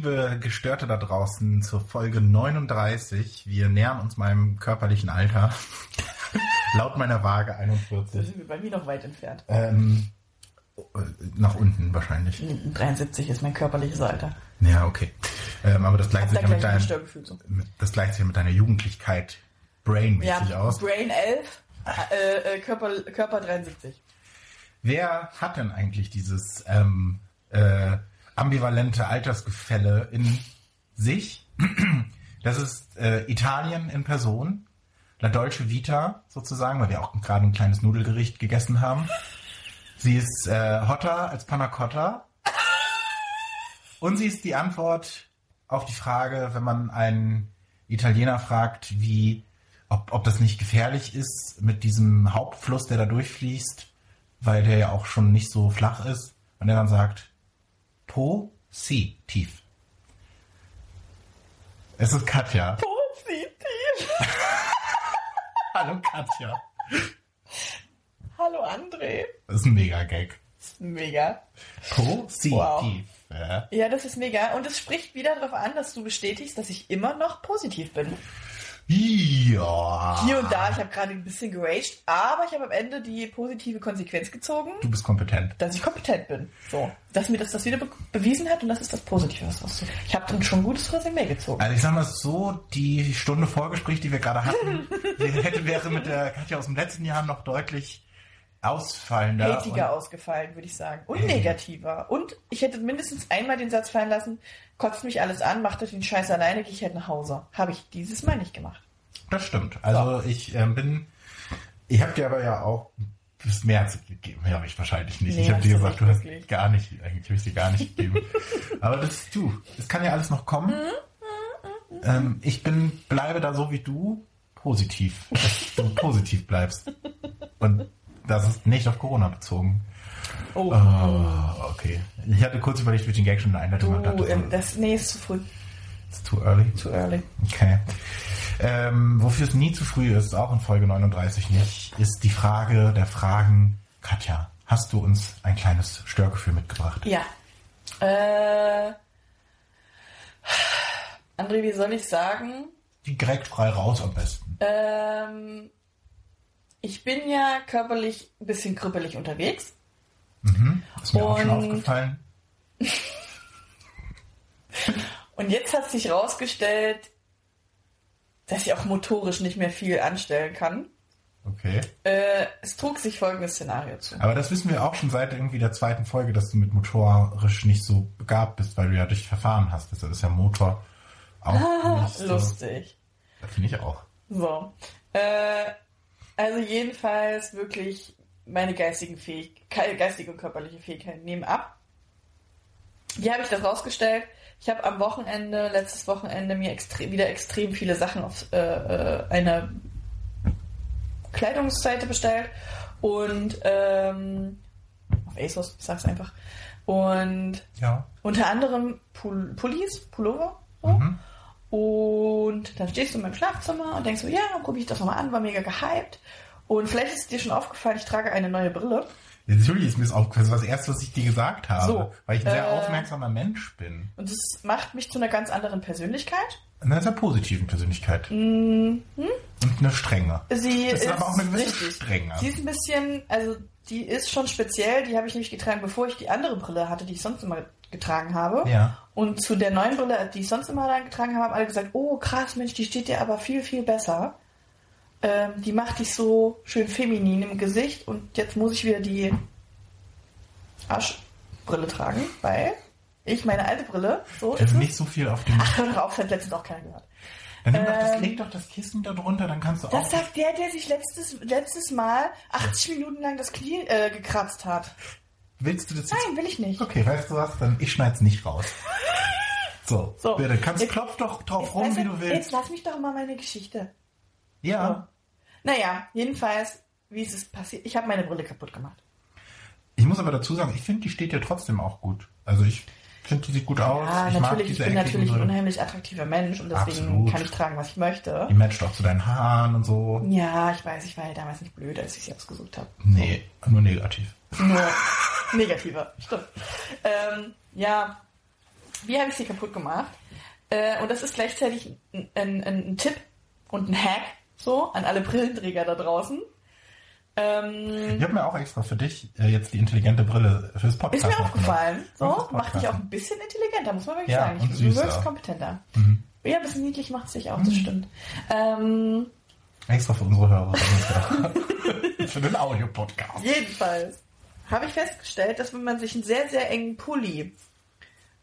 liebe Gestörte da draußen, zur Folge 39. Wir nähern uns meinem körperlichen Alter. Laut meiner Waage Da 41. sind wir bei mir noch weit entfernt. Ähm, äh, nach unten wahrscheinlich. 73 ist mein körperliches Alter. Ja, okay. Ähm, aber das gleicht Da sich ja mit, dein, mit, das gleicht sich ja mit deiner Jugendlichkeit brainmäßig Ja, aus. Brain 11, äh, äh, Körper, Körper 73. Wer hat denn eigentlich dieses ähm, äh, ambivalente Altersgefälle in sich? Das ist äh, Italien in Person, La Dolce Vita sozusagen, weil wir auch gerade ein kleines Nudelgericht gegessen haben. Sie ist äh, hotter als Panna Cotta. Und sie ist die Antwort auf die Frage, wenn man einen Italiener fragt, wie, ob, ob das nicht gefährlich ist mit diesem Hauptfluss, der da durchfließt, weil der ja auch schon nicht so flach ist. Und der dann sagt, positiv. Es ist Katja. Positiv. Hallo Katja. Hallo André. Das ist ein Mega-Gag. Mega. Positiv. Wow. Ja. Ja, das ist mega. Und es spricht wieder darauf an, dass du bestätigst, dass ich immer noch positiv bin. Ja. Hier und da, ich habe gerade ein bisschen geraged, aber ich habe am Ende die positive Konsequenz gezogen, Du bist kompetent. dass ich kompetent bin. So. Dass mir das, das wieder be bewiesen hat und das ist das Positive. Was ich habe dann schon ein gutes Resümee gezogen. Also ich sag mal so, die Stunde Vorgespräch, die wir gerade hatten, die hätte wäre mit der Katja aus dem letzten Jahr noch deutlich ausfallender. Hatiger und- ausgefallen, würde ich sagen. Und negativer. Und ich hätte mindestens einmal den Satz fallen lassen, kotzt mich alles an, macht euch den Scheiß alleine, gehe ich halt nach Hause. Habe ich dieses Mal nicht gemacht. Das stimmt. Also ich ähm, bin, ich habe dir aber ja auch das März gegeben. Ja, habe ich wahrscheinlich nicht. Nee, ich habe dir gesagt, du hast wirklich. gar nicht, eigentlich habe ich dir gar nicht gegeben. aber das du, es kann ja alles noch kommen. Mhm, Ähm, ich bin, bleibe da so wie du, positiv. Dass du positiv bleibst. Und das ist nicht auf Corona bezogen. Oh, Oh, okay. Ich hatte kurz überlegt, wie ich den Gag schon in der Einleitung du, hatte. ähm, das, nee, ist zu früh. It's too early. Zu early. Okay. Ähm, wofür es nie zu früh ist, auch in Folge 39 nicht, ist die Frage der Fragen. Katja, hast du uns ein kleines Störgefühl mitgebracht? Ja. Äh, André, wie soll ich sagen? Direkt frei raus am besten. Ähm, ich bin ja körperlich ein bisschen krüppelig unterwegs. Mhm. Ist mir auch schon Und- aufgefallen. Und jetzt hat sich rausgestellt, dass ich auch motorisch nicht mehr viel anstellen kann. Okay. Äh, es trug sich folgendes Szenario zu. Aber das wissen wir auch schon seit irgendwie der zweiten Folge, dass du mit motorisch nicht so begabt bist, weil du ja dich verfahren hast. Deshalb ist ja Motor auch nicht so. Lustig. Das finde ich auch. So. Äh, also jedenfalls wirklich meine geistigen Fähig geistige und körperliche Fähigkeiten nehmen ab. Wie habe ich das rausgestellt? Ich habe am Wochenende, letztes Wochenende, mir extre wieder extrem viele Sachen auf äh, äh, einer Kleidungsseite bestellt und ähm, auf ASOS, ich sag's einfach. Und Ja. unter anderem Pul Pullis, Pullover. So. Mhm. Und dann stehst du in meinem Schlafzimmer und denkst so, ja, dann gucke ich das nochmal an, war mega gehypt. Und vielleicht ist dir schon aufgefallen, ich trage eine neue Brille. Ja, Natürlich ist mir das aufgefallen. Das war das Erste, was ich dir gesagt habe. So, weil ich ein sehr äh, aufmerksamer Mensch bin. Und das macht mich zu einer ganz anderen Persönlichkeit. Eine sehr positiven Persönlichkeit. Mhm. Und eine strenge. Sie Das ist ist aber auch eine gewisse richtig. Strenge. Sie ist ein bisschen, also die ist schon speziell. Die habe ich nämlich getragen, bevor ich die andere Brille hatte, die ich sonst immer getragen habe. Ja. Und zu der neuen Brille, die ich sonst immer dann getragen habe, haben alle gesagt, oh krass, Mensch, die steht dir aber viel, viel besser. Ähm, die macht dich so schön feminin im Gesicht und jetzt muss ich wieder die Arschbrille tragen, weil ich meine alte Brille, so ist es. nicht so viel auf dem. Ach, hör doch auf, das hat letztens auch keiner gehört. Dann nimm doch das, ähm, leg doch das Kissen da drunter, dann kannst du auch. Das sagt der, der sich letztes, letztes Mal 80 Minuten lang das Knie äh, gekratzt hat. Willst du das jetzt? Nein, will ich nicht. Okay, weißt du was? Dann ich schneid's nicht raus. So, So. bitte, kannst Jetzt- klopf doch drauf Jetzt, rum, wie du, du Jetzt willst. lass mich doch mal meine Geschichte. Ja. Naja, jedenfalls, wie ist es passiert? Ich habe meine Brille kaputt gemacht. Ich muss aber dazu sagen, ich finde, die steht dir trotzdem auch gut. Also ich finde, die sieht gut aus. Ja, ich mag natürlich, ich bin natürlich ein unheimlich attraktiver Mensch und deswegen Absolut. kann ich tragen, was ich möchte. Die matcht auch zu deinen Haaren und so. Ja, ich weiß, ich war ja damals nicht blöd, als ich sie ausgesucht habe. Nee, nur negativ. Nur negativer, stimmt. Ähm, ja, Wie habe ich sie kaputt gemacht? Äh, und das ist gleichzeitig ein, ein, ein Tipp und ein Hack so an alle Brillenträger da draußen. Ähm, Ich habe mir auch extra für dich äh, jetzt die intelligente Brille fürs Podcast ist mir aufgefallen. So, macht dich auch ein bisschen intelligenter, muss man wirklich Ja, sagen. du wirkst kompetenter. Mhm. Ja, ein bisschen niedlich macht es dich auch, das stimmt. Ähm, Extra für unsere Hörer. für den Audio-Podcast. Jedenfalls habe ich festgestellt, dass wenn man sich einen sehr, sehr engen Pulli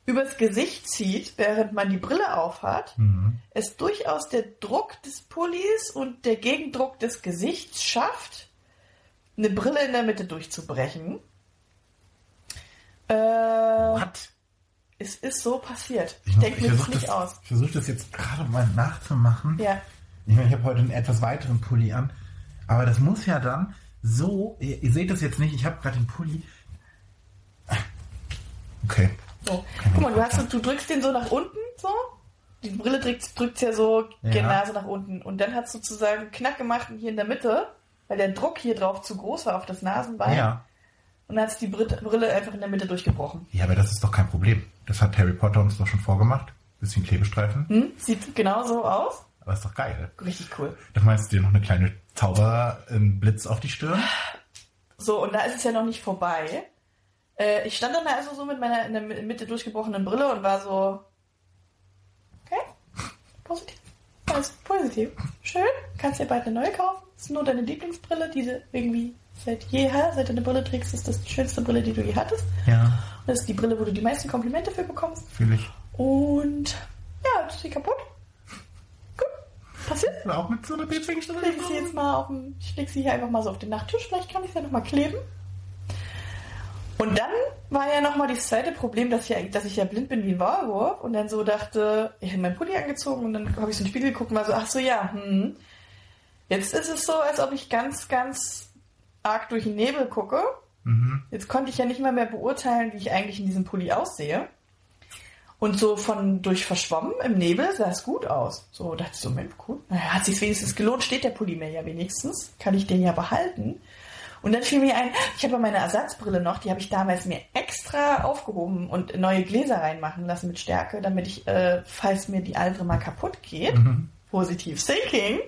übers Gesicht zieht, während man die Brille aufhat, Mhm. es durchaus der Druck des Pullis und der Gegendruck des Gesichts schafft, eine Brille in der Mitte durchzubrechen. Äh, What? es ist so passiert. Ich Ich, denke mir das nicht das, aus. ich versuche das jetzt gerade mal nachzumachen. Ja. Ich meine, ich habe heute einen etwas weiteren Pulli an. Aber das muss ja dann so. Ihr, ihr seht das jetzt nicht, ich habe gerade den Pulli. Okay. So. Guck mal, du, hast, so- du drückst den so nach unten, so. Die Brille drückt drückt's ja so Ja. die Nase nach unten. Und dann hat es sozusagen Knack gemacht hier in der Mitte, weil der Druck hier drauf zu groß war auf das Nasenbein. Ja. Und dann hat es die Brille einfach in der Mitte durchgebrochen. Ja, aber das ist doch kein Problem. Das hat Harry Potter uns doch schon vorgemacht. Bisschen Klebestreifen. Hm? Sieht genau so aus. Aber ist doch geil. Richtig cool. Dann meinst du dir noch eine kleine Zauber, einen Blitz auf die Stirn? So, und da ist es ja noch nicht vorbei. Äh, ich stand dann da also so mit meiner in der Mitte durchgebrochenen Brille und war so, okay, positiv. Alles positiv. Schön, kannst dir bald eine neue kaufen. Ist nur deine Lieblingsbrille, die du irgendwie seit jeher, seit du eine Brille trägst, ist das die schönste Brille, die du je hattest. Ja, Und das ist die Brille, wo du die meisten Komplimente für bekommst. fühle ich. Und ja, ist sie kaputt. Passiert. Und auch mit so einer Beetwingstelle. Ich sie jetzt mal auf den, ich leg sie hier einfach mal so auf den Nachttisch, vielleicht kann ich sie ja nochmal kleben. Und dann war ja nochmal das zweite Problem, dass ich, ja, dass ich ja blind bin wie ein Maulwurf und dann so dachte, ich habe meinen Pulli angezogen und dann habe ich so in den Spiegel geguckt und war so, ach so, ja, hm. Jetzt ist es so, als ob ich ganz, ganz arg durch den Nebel gucke. Mhm. Jetzt konnte ich ja nicht mal mehr beurteilen, wie ich eigentlich in diesem Pulli aussehe. Und so von durch verschwommen im Nebel sah es gut aus. So dachte ich so, Mensch, gut. Naja, hat sich wenigstens gelohnt, steht der Pulli mir ja wenigstens. Kann ich den ja behalten. Und dann fiel mir ein, ich habe ja meine Ersatzbrille noch, die habe ich damals mir extra aufgehoben und neue Gläser reinmachen lassen mit Stärke, damit ich, äh, falls mir die andere mal kaputt geht, positiv thinking,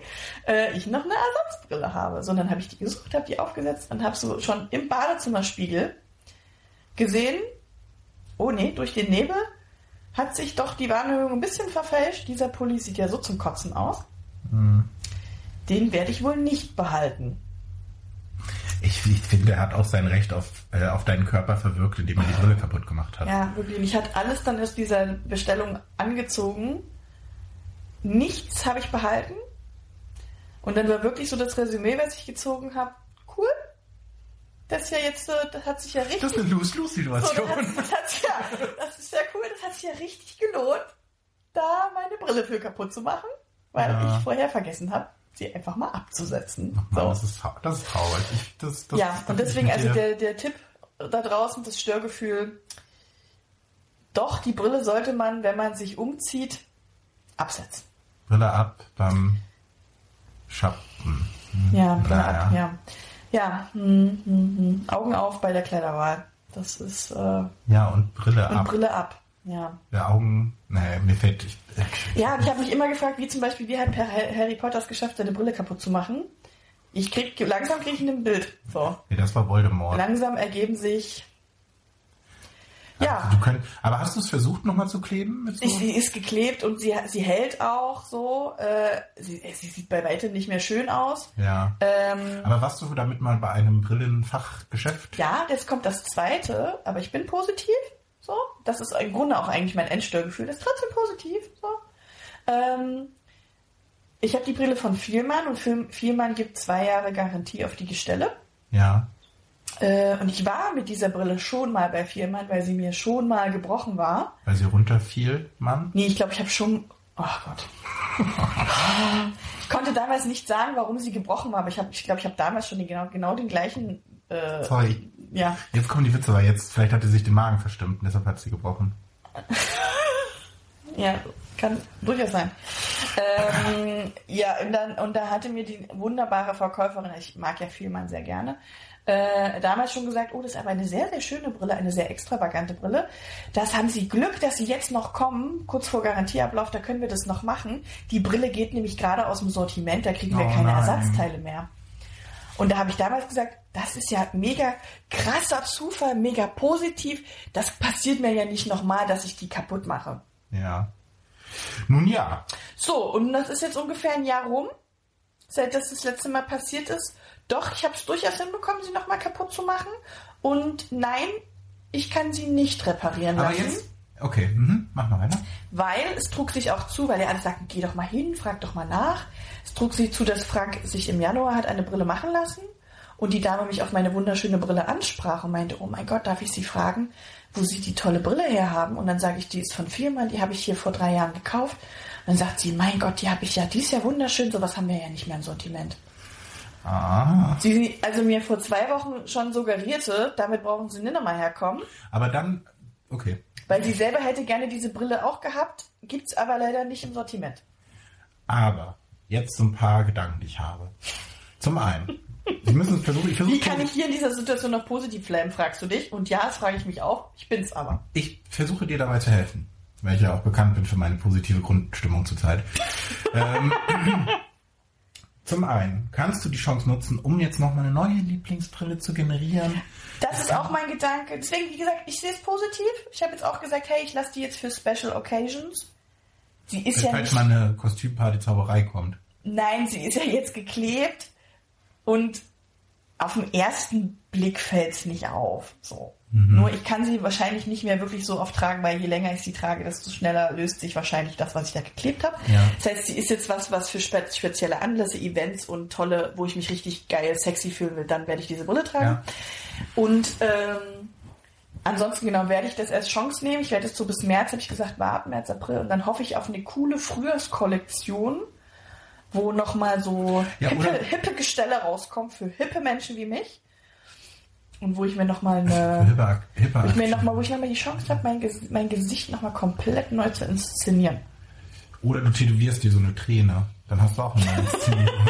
äh, ich noch eine Ersatzbrille habe. So, dann habe ich die gesucht, habe die aufgesetzt und habe so schon im Badezimmerspiegel gesehen, oh nee, durch den Nebel hat sich doch die Warnung ein bisschen verfälscht. Dieser Pulli sieht ja so zum Kotzen aus. Den werde ich wohl nicht behalten. Ich, ich finde, er hat auch sein Recht auf, äh, auf deinen Körper verwirkt, indem er die Brille kaputt gemacht hat. Ja, wirklich. Mich hat alles dann aus dieser Bestellung angezogen. Nichts habe ich behalten. Und dann war wirklich so das Resümee, was ich gezogen habe. Das ist ja jetzt, äh, das hat sich ja richtig. Das ist eine so, Lose-Lose-Situation. das, hat, das, hat, ja, das ist ja cool. Das hat sich ja richtig gelohnt, da meine Brille für kaputt zu machen, weil Ja. ich vorher vergessen habe, sie einfach mal abzusetzen. So. das, ist, das ist traurig. Ich, das, das, ja, das und deswegen also der, der Tipp da draußen, das Störgefühl, doch, die Brille sollte man, wenn man sich umzieht, absetzen. Brille ab beim Schappen. Ja, Brille ab, ja. Ja, hm, hm, hm. Augen auf bei der Kleiderwahl. Das ist, äh, und Ja, und Brille ab. Brille ab, ja. Der Augen, nee, mir fällt, ich, äh, Ja, und ich habe mich immer gefragt, wie zum Beispiel, wie hat Harry Potter es geschafft, seine Brille kaputt zu machen? Ich krieg, langsam kriege ich ein Bild. So. nee, das war Voldemort. Langsam ergeben sich, ja. Du könnt, aber hast du es versucht, nochmal zu kleben? So? Sie ist geklebt und sie, sie hält auch so. Äh, sie, sie sieht bei weitem nicht mehr schön aus. ja. Ähm, Aber warst du damit mal bei einem Brillenfachgeschäft? ja, jetzt kommt das zweite, aber ich bin positiv. So, das ist im Grunde auch eigentlich mein Endstörgefühl. Das ist trotzdem positiv. So. Ähm, ich habe die Brille von Vielmann und Viel- Vielmann gibt zwei Jahre Garantie auf die Gestelle. Ja. Äh, und ich war mit dieser Brille schon mal bei Vielmann, weil sie mir schon mal gebrochen war. Weil sie runterfiel, Mann. Nee, ich glaube, ich habe schon. Oh Gott. ich konnte damals nicht sagen, warum sie gebrochen war, aber ich, hab, ich glaube, ich habe damals schon den, genau, genau den gleichen. Äh, Sorry. ja. Jetzt kommen die Witze, weil jetzt, vielleicht hat sie sich den Magen verstimmt und deshalb hat sie gebrochen. Ja, kann durchaus sein. Ähm, ja, und, dann, und da hatte mir die wunderbare Verkäuferin, ich mag ja Vielmann sehr gerne, äh, damals schon gesagt, oh, das ist aber eine sehr, sehr schöne Brille, eine sehr extravagante Brille. Das haben sie Glück, dass sie jetzt noch kommen, kurz vor Garantieablauf, da können wir das noch machen. Die Brille geht nämlich gerade aus dem Sortiment, da kriegen wir Oh keine nein. Ersatzteile mehr. Und da habe ich damals gesagt, das ist ja mega krasser Zufall, mega positiv. Das passiert mir ja nicht nochmal, dass ich die kaputt mache. Ja. Nun ja. So, und das ist jetzt ungefähr ein Jahr rum, seit das das letzte Mal passiert ist. Doch, ich habe es durchaus hinbekommen, sie nochmal kaputt zu machen. Und nein, ich kann sie nicht reparieren Aber lassen. jetzt. Okay, mhm. mach mal weiter. Weil es trug sich auch zu, weil er alle sagten, geh doch mal hin, frag doch mal nach. Es trug sich zu, dass Frank sich im Januar hat eine Brille machen lassen und die Dame mich auf meine wunderschöne Brille ansprach und meinte, oh mein Gott, darf ich Sie fragen, wo Sie die tolle Brille herhaben? Und dann sage ich, die ist von Firma, die habe ich hier vor drei Jahren gekauft. Und dann sagt sie, mein Gott, die habe ich ja, die ist ja wunderschön, sowas haben wir ja nicht mehr im Sortiment. Ah. Sie also mir vor zwei Wochen schon suggerierte, damit brauchen Sie nicht nochmal herkommen. Aber dann. Okay. Weil sie selber hätte gerne diese Brille auch gehabt, gibt's aber leider nicht im Sortiment. Aber jetzt so ein paar Gedanken, die ich habe. Zum einen. Ich müssen es versuchen. Ich versuche Wie kann ich hier in dieser Situation noch positiv bleiben, fragst du dich. Und ja, das frage ich mich auch. Ich bin's aber. ich versuche dir dabei zu helfen, weil ich ja auch bekannt bin für meine positive Grundstimmung zurzeit. ähm, zum einen kannst du die Chance nutzen, um jetzt nochmal eine neue Lieblingsbrille zu generieren. Das ist auch mein Gedanke. Deswegen, wie gesagt, ich sehe es positiv. Ich habe jetzt auch gesagt, hey, ich lasse die jetzt für Special Occasions. Sie ist ja Falls nicht... mal eine Kostümparty-Zauberei kommt. Nein, sie ist ja jetzt geklebt. Und auf den ersten Blick fällt's nicht auf. So. Nur ich kann sie wahrscheinlich nicht mehr wirklich so oft tragen, weil je länger ich sie trage, desto schneller löst sich wahrscheinlich das, was ich da geklebt habe. Ja. Das heißt, sie ist jetzt was, was für spe spezielle Anlässe, Events und tolle, wo ich mich richtig geil, sexy fühlen will, dann werde ich diese Brille tragen. Ja. Und ähm, ansonsten genau werde ich das als Chance nehmen. Ich werde es so bis März, habe ich gesagt, warten, März, April. Und dann hoffe ich auf eine coole Frühjahrskollektion, wo nochmal so Ja, hippe, hippe Gestelle rauskommt für hippe Menschen wie mich. Und wo ich mir nochmal eine Hipper, Hipper wo ich mir noch mal, wo ich nochmal die Chance habe, mein, Ges mein Gesicht nochmal komplett neu zu inszenieren. Oder du tätowierst dir so eine Träne. Dann hast du auch eine neue Inszenierung.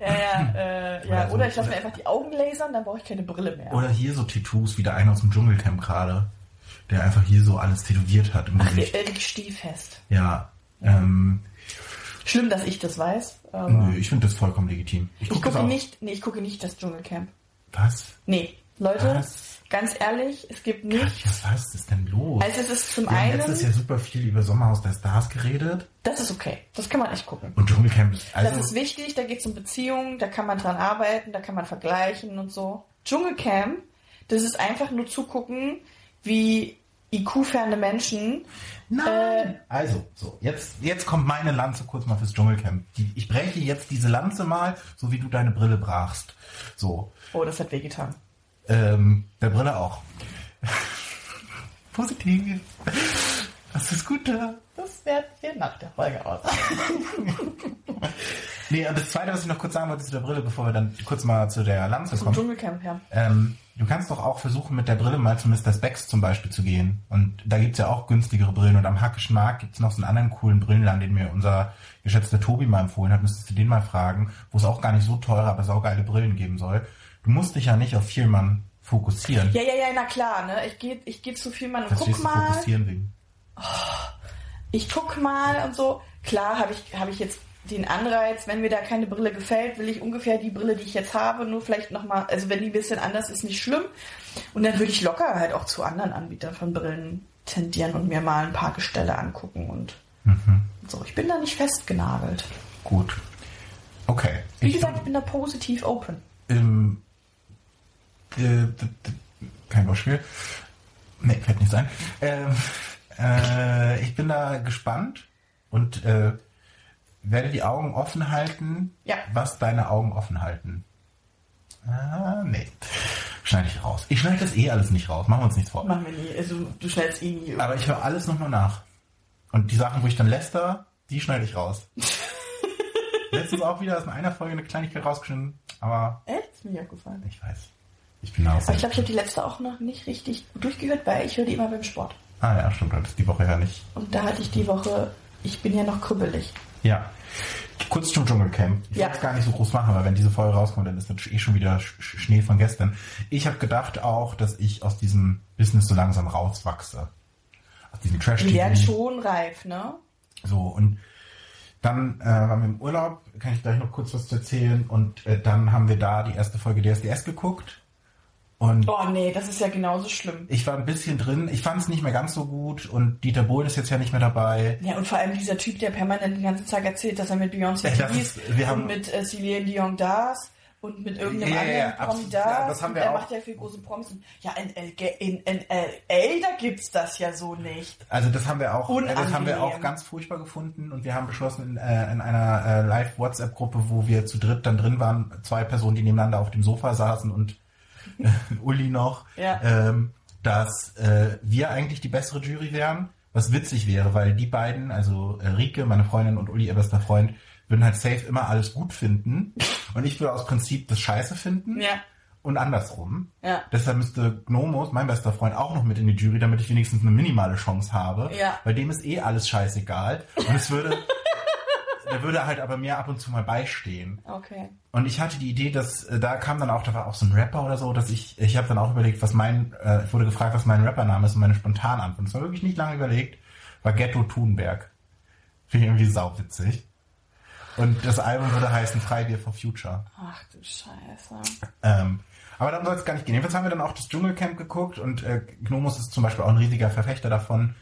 Ja, ja, äh, ja. Oder so- ich lasse mir einfach die Augen lasern, dann brauche ich keine Brille mehr. Oder hier so Tattoos, wie der eine aus dem Dschungelcamp gerade, der einfach hier so alles tätowiert hat im Ach, Gesicht. Erik Stiefest. Ja. Ähm, Schlimm, dass ich das weiß. Aber nö, ich finde das vollkommen legitim. Ich, ich gucke nicht, nee, ich gucke nicht das Dschungelcamp. Was? Nee, Leute, Was? ganz ehrlich, es gibt nicht. Was, was ist denn los? Also es ist zum Wir einen, letztes Jahr super viel über Sommerhaus der Stars geredet. das ist okay, das kann man echt gucken. Und Dschungelcamp ist also. Das ist wichtig, da geht es um Beziehungen, da kann man dran arbeiten, da kann man vergleichen und so. Dschungelcamp, das ist einfach nur zugucken, wie IQ-ferne Menschen. Nein! also, so, jetzt, jetzt kommt meine Lanze kurz mal fürs Dschungelcamp. Die, ich breche jetzt diese Lanze mal, so wie du deine Brille brachst. So. Oh, das hat wehgetan. Ähm, der Brille auch. Positiv. Das ist gut da. Das werden wir nach der Folge aus. Nee, das zweite, was ich noch kurz sagen wollte zu der Brille, bevor wir dann kurz mal zu der Lanze Zum kommen. Dschungelcamp, ja. Ähm, du kannst doch auch versuchen, mit der Brille mal zu Mr. Specs zum Beispiel zu gehen. Und da gibt's ja auch günstigere Brillen. Und am Hackischen Markt gibt's noch so einen anderen coolen Brillenladen, den mir unser geschätzter Tobi mal empfohlen hat. Müsstest du den mal fragen, wo es auch gar nicht so teure, aber saugeile Brillen geben soll. Du musst dich ja nicht auf Vielmann fokussieren. Ja, ja, ja, na klar, ne? Ich gehe ich geh zu viel mal und Das guck mal. fokussieren wegen. Ich guck mal und so. Klar habe ich, hab ich jetzt den Anreiz, wenn mir da keine Brille gefällt, will ich ungefähr die Brille, die ich jetzt habe, nur vielleicht nochmal, also wenn die ein bisschen anders ist, nicht schlimm. Und dann würde ich locker halt auch zu anderen Anbietern von Brillen tendieren und mir mal ein paar Gestelle angucken und so. Ich bin da nicht festgenagelt. Gut. Okay. Wie Ich- gesagt, ich bin da positiv open. ähm, äh, kein Wortspiel. Nee, fällt nicht sein. Ähm, äh, ich bin da gespannt und äh, werde die Augen offen halten, Ja. was deine Augen offen halten. Ah, nee. Schneide ich raus. Ich schneide das eh alles nicht raus. Machen wir uns nichts vor. Machen wir nie. Also du schnellst eh nie. Aber ich höre alles nochmal nach. Und die Sachen, wo ich dann läster, die schneide ich raus. Letztens auch wieder ist in einer Folge eine Kleinigkeit rausgeschnitten, aber Echt? Ist mir aufgefallen. ich weiß. Ich bin auch Aber ich glaube, ich habe die letzte auch noch nicht richtig durchgehört, weil ich höre die immer beim Sport. Ah ja, stimmt, das ist die Woche ja nicht. Und da hatte ich die Woche, ich bin ja noch krübbelig. Ja. kurz zum Dschungelcamp. Ich Ja. will es gar nicht so groß machen, weil wenn diese Folge rauskommt, dann ist das eh schon wieder Sch- Sch- Schnee von gestern. Ich habe gedacht auch, dass ich aus diesem Business so langsam rauswachse. Aus diesem trash Die werden schon reif, ne? So, und dann äh, waren wir im Urlaub, kann ich gleich noch kurz was zu erzählen. Und äh, dann haben wir da die erste Folge DSDS geguckt. Und Oh nee, das ist ja genauso schlimm. ich war ein bisschen drin. Ich fand es nicht mehr ganz so gut. Und Dieter Bohlen ist jetzt ja nicht mehr dabei. Ja, und vor allem dieser Typ, der permanent den ganzen Tag erzählt, dass er mit Beyoncé ist ist- wir haben- und mit äh, Celine Dion das und mit irgendeinem Ja, ja, ja, anderen Promi absolut. das. Ja, das haben wir er auch. macht ja viel große Promis. Und Ja, in, in, in LA, da gibt's das ja so nicht. Also das haben wir auch, äh, das haben wir Unangenehm. auch ganz furchtbar gefunden. Und wir haben beschlossen in, äh, in einer äh, Live-WhatsApp-Gruppe, wo wir zu dritt dann drin waren, zwei Personen, die nebeneinander auf dem Sofa saßen und Uli noch, Ja. ähm, dass äh, wir eigentlich die bessere Jury wären. Was witzig wäre, weil die beiden, also äh, Rike, meine Freundin und Uli, ihr bester Freund, würden halt safe immer alles gut finden. Und ich würde aus Prinzip das Scheiße finden. Ja. Und andersrum. Ja. Deshalb müsste Gnomos, mein bester Freund, auch noch mit in die Jury, damit ich wenigstens eine minimale Chance habe. Ja. Bei dem ist eh alles scheißegal. Und es würde, der würde halt aber mir ab und zu mal beistehen. Okay. Und ich hatte die Idee, dass äh, da kam dann auch, da war auch so ein Rapper oder so, dass ich, ich habe dann auch überlegt, was mein, äh, ich wurde gefragt, was mein Rappername ist und meine spontane Antwort. Das war wirklich nicht lange überlegt, war Ghetto Thunberg. Finde ich irgendwie sauwitzig. Und das Album würde heißen Freibier for Future. Ach du Scheiße. Ähm, aber darum soll es gar nicht gehen. Jedenfalls haben wir dann auch das Dschungelcamp geguckt und äh, Gnomus ist zum Beispiel auch ein riesiger Verfechter davon.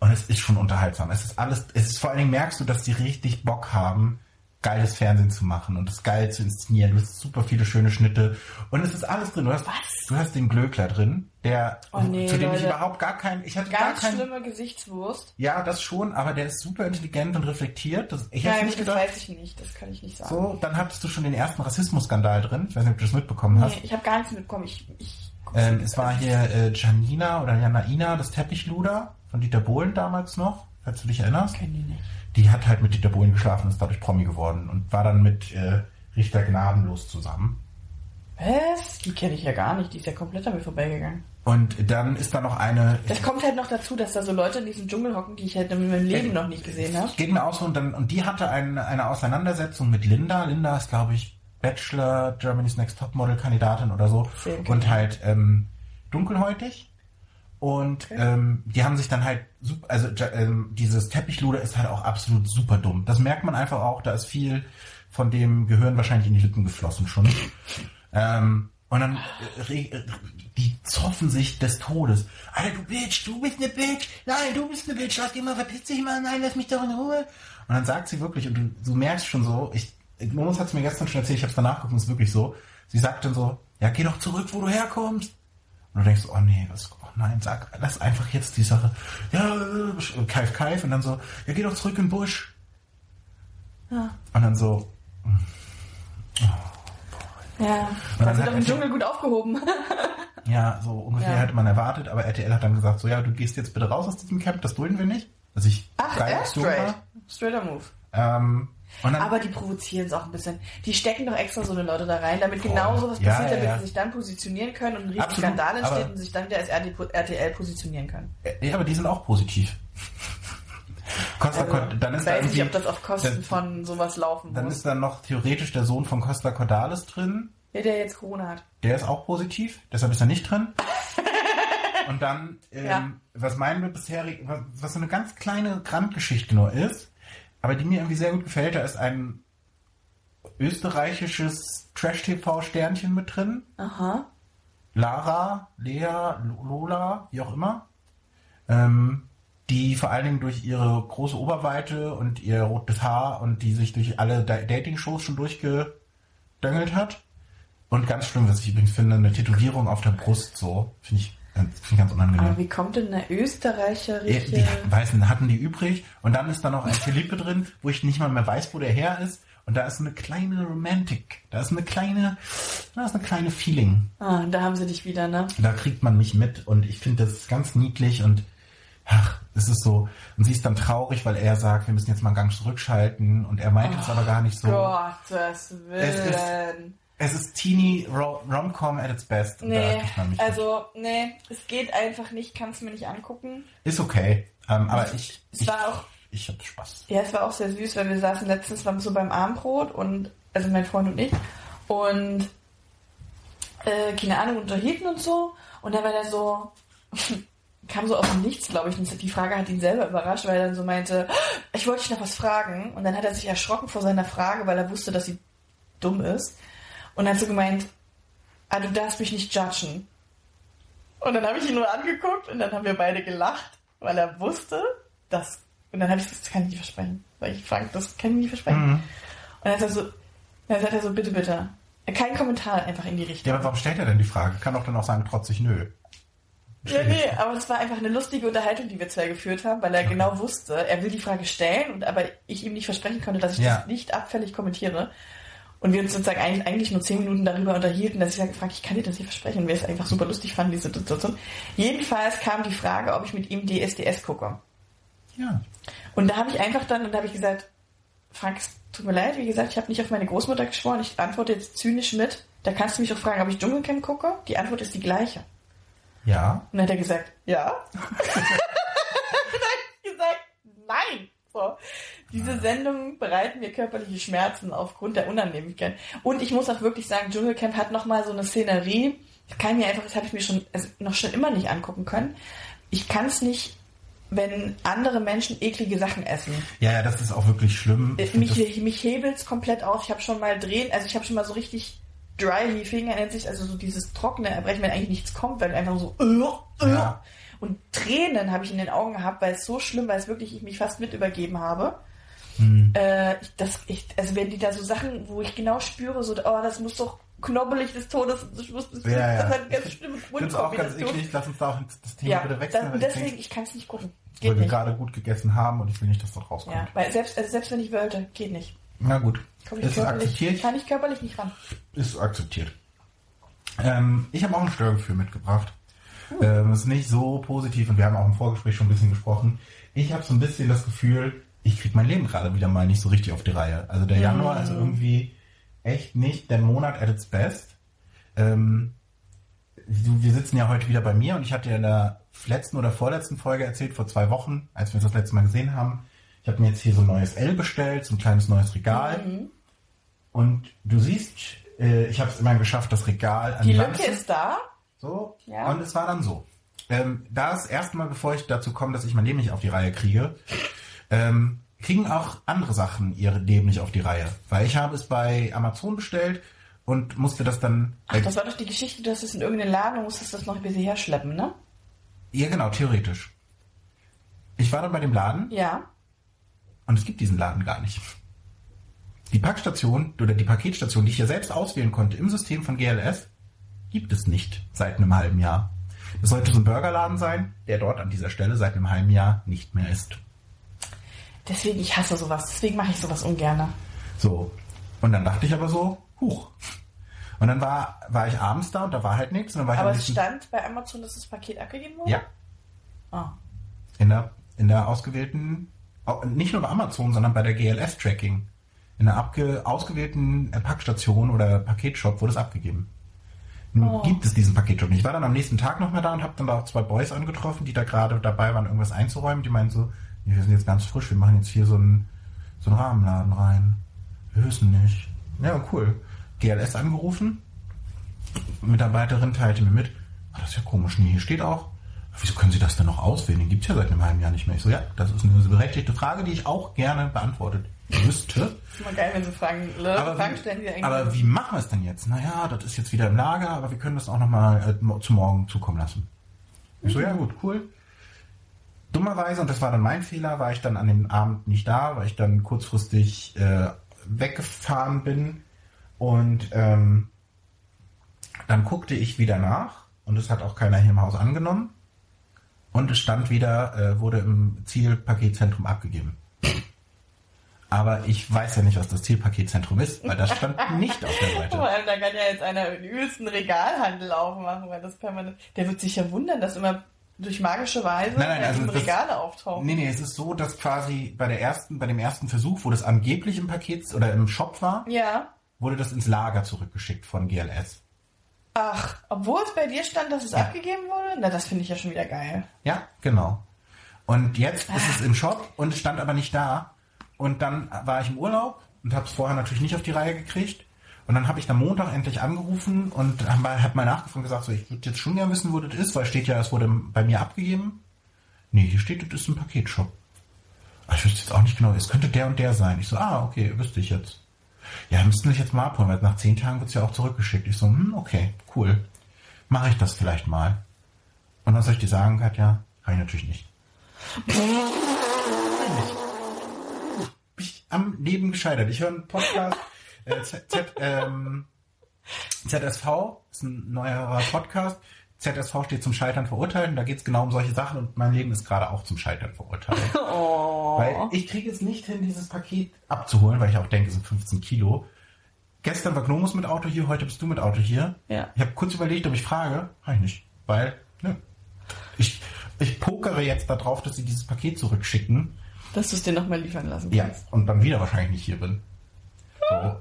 Und es ist schon unterhaltsam. Es ist alles, es ist vor allen Dingen merkst du, dass die richtig Bock haben, geiles Fernsehen zu machen und es geil zu inszenieren. Du hast super viele schöne Schnitte und es ist alles drin. Du hast, Was? du hast den Glöckler drin, der Oh nee, zu dem ich Leute. überhaupt gar keinen, ich hatte gar Ganz keinen. schlimme Gesichtswurst. Ja, das schon, aber der ist super intelligent und reflektiert. Das, ich Ja, hätte das nicht gedacht. weiß ich nicht. Das kann ich nicht sagen. So, dann hattest du schon den ersten Rassismusskandal drin. Ich weiß nicht, ob du das mitbekommen hast. Nee, ich habe gar nichts mitbekommen. Ich, ich Ähm, nicht. es war hier äh, Janina oder Janaina, das Teppichluder von Dieter Bohlen damals noch, falls du dich erinnerst. Kenn die nicht. Die hat halt mit Dieter Bohlen geschlafen, ist dadurch Promi geworden und war dann mit äh, Richter Gnadenlos zusammen. Was? Die kenne ich ja gar nicht. Die ist ja komplett an mir vorbeigegangen. Und dann ist da noch eine. Das kommt halt noch dazu, dass da so Leute in diesem Dschungel hocken, die ich halt in meinem Leben noch nicht gesehen habe. Geht mir auch so und dann und die hatte eine, eine Auseinandersetzung mit Linda. Linda ist, glaube ich, Bachelor, Germany's Next Topmodel Kandidatin oder so Sehr und halt ähm, dunkelhäutig. Und ähm, die haben sich dann halt, also ähm, dieses Teppichluder ist halt auch absolut super dumm. Das merkt man einfach auch, da ist viel von dem Gehirn wahrscheinlich in die Lippen geflossen schon. ähm, und dann, äh, äh, die zoffen sich des Todes. Alter, du Bitch, du bist ne Bitch. Nein, du bist ne Bitch. Lass dich mal, verpiss dich mal. Nein, lass mich doch in Ruhe. Und dann sagt sie wirklich, und du, du merkst schon so, ich, Momus hat es mir gestern schon erzählt, ich habe es danach geguckt, es ist wirklich so. Sie sagt dann so, ja, geh doch zurück, wo du herkommst. Und du denkst, oh nee, was, nein, sag, lass einfach jetzt die Sache. Ja, keif, keif. Und dann so, ja, geh doch zurück in den Busch. Ja. Und dann so, Ja. dann Da sind hat doch im Dschungel gut aufgehoben. ja, so ungefähr Ja. hätte man erwartet, aber RTL hat dann gesagt, so, ja, du gehst jetzt bitte raus aus diesem Camp, das dulden wir nicht. Dass ich Ach, ja, straight. Straighter Move. Ähm, und Aber die provozieren es auch ein bisschen. Die stecken doch extra so eine Leute da rein, damit genau sowas Ja, passiert, ja, damit ja. sie sich dann positionieren können und ein riesiger Absolut, Skandal entsteht und sich dann wieder als RTL positionieren können. äh, ja, aber die sind auch positiv. Costa, Also, Cord- dann ich ist da weiß nicht, ob das auf Kosten dann- von sowas laufen dann muss. ist dann noch theoretisch der Sohn von Costa Cordalis drin. Ja, der jetzt Corona hat. Der ist auch positiv, deshalb ist er nicht drin. Und dann, ähm, was mein bisherig, was, was so eine ganz kleine Randgeschichte nur ist, aber die mir irgendwie sehr gut gefällt, da ist ein österreichisches Trash-TV-Sternchen mit drin. Aha. Lara, Lea, Lola, wie auch immer. Ähm, die vor allen Dingen durch ihre große Oberweite und ihr rotes Haar und die sich durch alle Da- Dating-Shows schon durchgedöngelt hat. Und ganz schlimm, was ich übrigens finde, eine Tätowierung auf der Brust so. Finde ich, finde ich ganz unangenehm. Aber wie kommt denn eine Ja, österreicherische... die weißen hatten die übrig und dann ist da noch ein Philippe drin, wo ich nicht mal mehr weiß, wo der her ist. Und da ist eine kleine Romantik. Da ist eine kleine, da ist eine kleine Feeling. Ah, da haben sie dich wieder, ne? Da kriegt man mich mit und ich finde das ganz niedlich und ach, es ist so. Und sie ist dann traurig, weil er sagt, wir müssen jetzt mal einen Gang zurückschalten und er meint es aber gar nicht so. Gottes Es ist- Willen. Es ist teeny Ro- Rom-Com at its best. Nee, also, nee, es geht einfach nicht, kannst du mir nicht angucken. Ist okay. Ähm, aber ich, Es ich, war auch, ich hatte Spaß. Ja, es war auch sehr süß, weil wir saßen letztens so beim Abendbrot und, also mein Freund und ich, und, äh, keine Ahnung, unterhielten und so. Und dann war der so, kam so aus dem Nichts, glaube ich. Und die Frage hat ihn selber überrascht, weil er dann so meinte, ich wollte dich noch was fragen. Und dann hat er sich erschrocken vor seiner Frage, weil er wusste, dass sie dumm ist. Und dann hat so gemeint, ah, du darfst mich nicht judgen. Und dann habe ich ihn nur angeguckt und dann haben wir beide gelacht, weil er wusste, dass. Und dann habe ich gesagt, das kann ich nicht versprechen. Weil ich frage, das kann ich nicht versprechen. Mhm. Und dann er so, dann sagt er so, bitte, bitte. Kein Kommentar einfach in die Richtung. Ja, aber warum stellt er denn die Frage? Kann doch dann auch sagen, trotzig nö. Ja, nee, aber es war einfach eine lustige Unterhaltung, die wir zwei geführt haben, weil er genau wusste, er will die Frage stellen und aber ich ihm nicht versprechen konnte, dass ich Ja. das nicht abfällig kommentiere. Und wir uns sozusagen eigentlich, eigentlich nur zehn Minuten darüber unterhielten, dass ich sage, Frank, ich kann dir das nicht versprechen. Und wir es einfach super lustig fanden, diese Situation. Jedenfalls kam die Frage, ob ich mit ihm DSDS gucke. Ja. Und da habe ich einfach dann, und da habe ich gesagt, Frank, es tut mir leid, wie gesagt, ich habe nicht auf meine Großmutter geschworen, ich antworte jetzt zynisch mit, da kannst du mich auch fragen, ob ich Dschungelcamp gucke. Die Antwort ist die gleiche. Ja. Und dann hat er gesagt, ja. und dann habe ich gesagt, nein. So. Diese Sendungen bereiten mir körperliche Schmerzen aufgrund der Unannehmlichkeit. Und ich muss auch wirklich sagen, Dschungelcamp hat nochmal so eine Szenerie, das kann ich mir einfach, das habe ich mir schon also noch schon immer nicht angucken können. Ich kann es nicht, wenn andere Menschen eklige Sachen essen. Ja, ja, das ist auch wirklich schlimm. Ich Äh, find mich, mich hebelt's komplett auf. Ich habe schon mal drehen, also ich habe schon mal so richtig dry heaving nennt sich, also so dieses trockene Erbrechen, wenn eigentlich nichts kommt, weil einfach so äh, äh, Ja. und Tränen habe ich in den Augen gehabt, weil es so schlimm, weil es wirklich ich mich fast mit übergeben habe. Hm. Äh, ich, das, ich, also wenn die da so Sachen, wo ich genau spüre, so, oh, das muss doch knobbelig des Todes, das, muss, das, Ja, ja. das hat ganz schlimme Ich es auch ganz Mundkombination. eklig. Lass uns da auch das Thema Ja, bitte wechseln. weil ich deswegen, denk, ich kann es nicht gucken. weil Geht wir nicht. gerade gut gegessen haben und ich will nicht, dass das rauskommt. Ja, weil selbst, also selbst wenn ich wollte, geht nicht. Na gut. Komm ich Ist akzeptiert. kann ich körperlich nicht ran. Ist akzeptiert. Ähm, ich habe auch ein Störgefühl mitgebracht. Uh. Ähm, ist nicht so positiv und wir haben auch im Vorgespräch schon ein bisschen gesprochen. Ich habe so ein bisschen das Gefühl, ich krieg mein Leben gerade wieder mal nicht so richtig auf die Reihe. Also der Januar ist irgendwie echt nicht der Monat at its best. Ähm, wir sitzen ja heute wieder bei mir und ich hatte ja in der letzten oder vorletzten Folge erzählt, vor zwei Wochen, als wir uns das letzte Mal gesehen haben, ich habe mir jetzt hier so ein neues L bestellt, so ein kleines neues Regal. Mhm. Und du siehst, äh, ich habe es immerhin geschafft, das Regal an Die Lücke ist da. so. Ja. Und es war dann so. Ähm, da das erste Mal, bevor ich dazu komme, dass ich mein Leben nicht auf die Reihe kriege, ähm, kriegen auch andere Sachen ihr Leben nicht auf die Reihe. Weil ich habe es bei Amazon bestellt und musste das dann. Ach, das war doch die Geschichte, du hast es in irgendeinen Laden und musstest das noch bis hierher schleppen, ne? ja, genau, theoretisch. Ich war dann bei dem Laden Ja. und es gibt diesen Laden gar nicht. Die Packstation oder die Paketstation, die ich ja selbst auswählen konnte im System von GLS, gibt es nicht seit einem halben Jahr. Das sollte so ein Burgerladen sein, der dort an dieser Stelle seit einem halben Jahr nicht mehr ist. Deswegen, ich hasse sowas. Deswegen mache ich sowas ungern. So. Und dann dachte ich aber so, huch. Und dann war, war ich abends da und da war halt nichts. Aber am es stand bei Amazon, dass das Paket abgegeben wurde? Ja, Ah. in der, in der ausgewählten, au- nicht nur bei Amazon, sondern bei der GLS-Tracking. In der abge, ausgewählten äh, Packstation oder Paketshop wurde es abgegeben. Nun Oh. gibt es diesen Paketshop nicht. Ich war dann am nächsten Tag nochmal da und habe dann da auch zwei Boys angetroffen, die da gerade dabei waren, irgendwas einzuräumen. Die meinten so, "Nee, wir sind jetzt ganz frisch, wir machen jetzt hier so einen, so einen Rahmenladen rein. Wir wissen nicht. Ja, cool. GLS angerufen. Mitarbeiterin teilte mir mit, "Ah, das ist ja komisch, nee, hier steht auch, wieso können Sie das denn noch auswählen? Den gibt's ja seit einem halben Jahr nicht mehr. Ich so, ja, das ist eine berechtigte Frage, die ich auch gerne beantwortet wüsste. Ist immer geil, wenn sie Fragen, Leute Aber Fragen wie, stellen, die eigentlich. aber wie machen wir es denn jetzt? Naja, das ist jetzt wieder im Lager, aber wir können das auch nochmal äh, zu morgen zukommen lassen. Ich so, ja gut, cool. Dummerweise, und das war dann mein Fehler, war ich dann an dem Abend nicht da, weil ich dann kurzfristig äh, weggefahren bin. Und ähm, dann guckte ich wieder nach und es hat auch keiner hier im Haus angenommen. Und es stand wieder, äh, wurde im Zielpaketzentrum abgegeben. Aber ich weiß ja nicht, was das Zielpaketzentrum ist, weil das stand nicht auf der Vor Seite. allem, da kann ja jetzt einer den übelsten Regalhandel aufmachen, weil das man. Der wird sich ja wundern, dass immer durch magische Weise Nein, nein, also das- Regale auftauchen. Nee, nee, es ist so, dass quasi bei der ersten, bei dem ersten Versuch, wo das angeblich im Paket oder im Shop war, Ja. wurde das ins Lager zurückgeschickt von GLS. Ach, obwohl es bei dir stand, dass es Ja. abgegeben wurde? Na, das finde ich ja schon wieder geil. Ja, genau. Und jetzt ist es im Shop und es stand aber nicht da. Und dann war ich im Urlaub und habe es vorher natürlich nicht auf die Reihe gekriegt. Und dann habe ich am Montag endlich angerufen und habe mal, hab mal nachgefragt und gesagt, so, ich würde jetzt schon gerne wissen, wo das ist, weil steht ja, es wurde bei mir abgegeben. Nee, hier steht, das ist ein Paketshop. Aber ich wüsste jetzt auch nicht genau, es könnte der und der sein. Ich so, ah, okay, wüsste ich jetzt. Ja, müssten sich jetzt mal abholen, weil nach zehn Tagen wird es ja auch zurückgeschickt. Ich so, hm, okay, cool. Mache ich das vielleicht mal. Und was soll ich dir sagen, Katja? Kann ich natürlich nicht. Bin ich am Leben gescheitert. Ich höre einen Podcast, äh, Z, Z, ähm, ZSV, ist ein neuerer Podcast. ZSV steht zum Scheitern verurteilt und da geht es genau um solche Sachen und mein Leben ist gerade auch zum Scheitern verurteilt. Oh. Weil ich kriege es nicht hin, dieses Paket abzuholen, weil ich auch denke, es sind 15 Kilo. Gestern war Gnomus mit Auto hier, heute bist du mit Auto hier. Ja. Ich habe kurz überlegt, ob ich frage. Habe ich nicht. Weil, ne. Ich, ich pokere jetzt darauf, dass sie dieses Paket zurückschicken. Dass du es dir nochmal liefern lassen Ja. kannst. Und dann wieder wahrscheinlich nicht hier bin. So.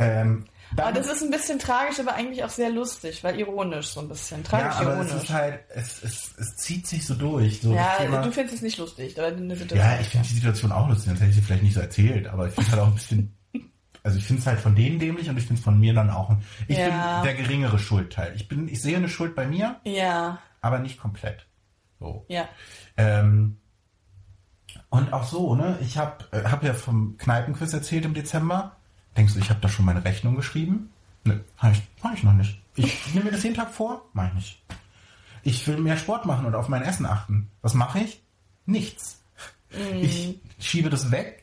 Ähm, Aber das ist ein bisschen tragisch, aber eigentlich auch sehr lustig, weil ironisch so ein bisschen. ja, Tragisch aber es ironisch. ist halt, es, es, es zieht sich so durch. So das Ja, Thema- du findest es nicht lustig, aber eine Situation. Ja, ich finde die Situation auch lustig, sonst hätte ich sie vielleicht nicht so erzählt, aber ich finde es halt auch ein bisschen, also ich finde es halt von denen dämlich und ich finde es von mir dann auch, ich Ja. bin der geringere Schuldteil. Ich bin, ich sehe eine Schuld bei mir, Ja, aber nicht komplett. So. ja. Ähm, und auch so, ne, ich habe äh, hab ja vom Kneipenquiz erzählt im Dezember. Denkst du, ich habe da schon meine Rechnung geschrieben? Nö, habe ich, mach ich noch nicht. Ich nehme mir das jeden Tag vor? Mach ich nicht. Ich will mehr Sport machen und auf mein Essen achten. Was mache ich? Nichts. Ich schiebe das weg.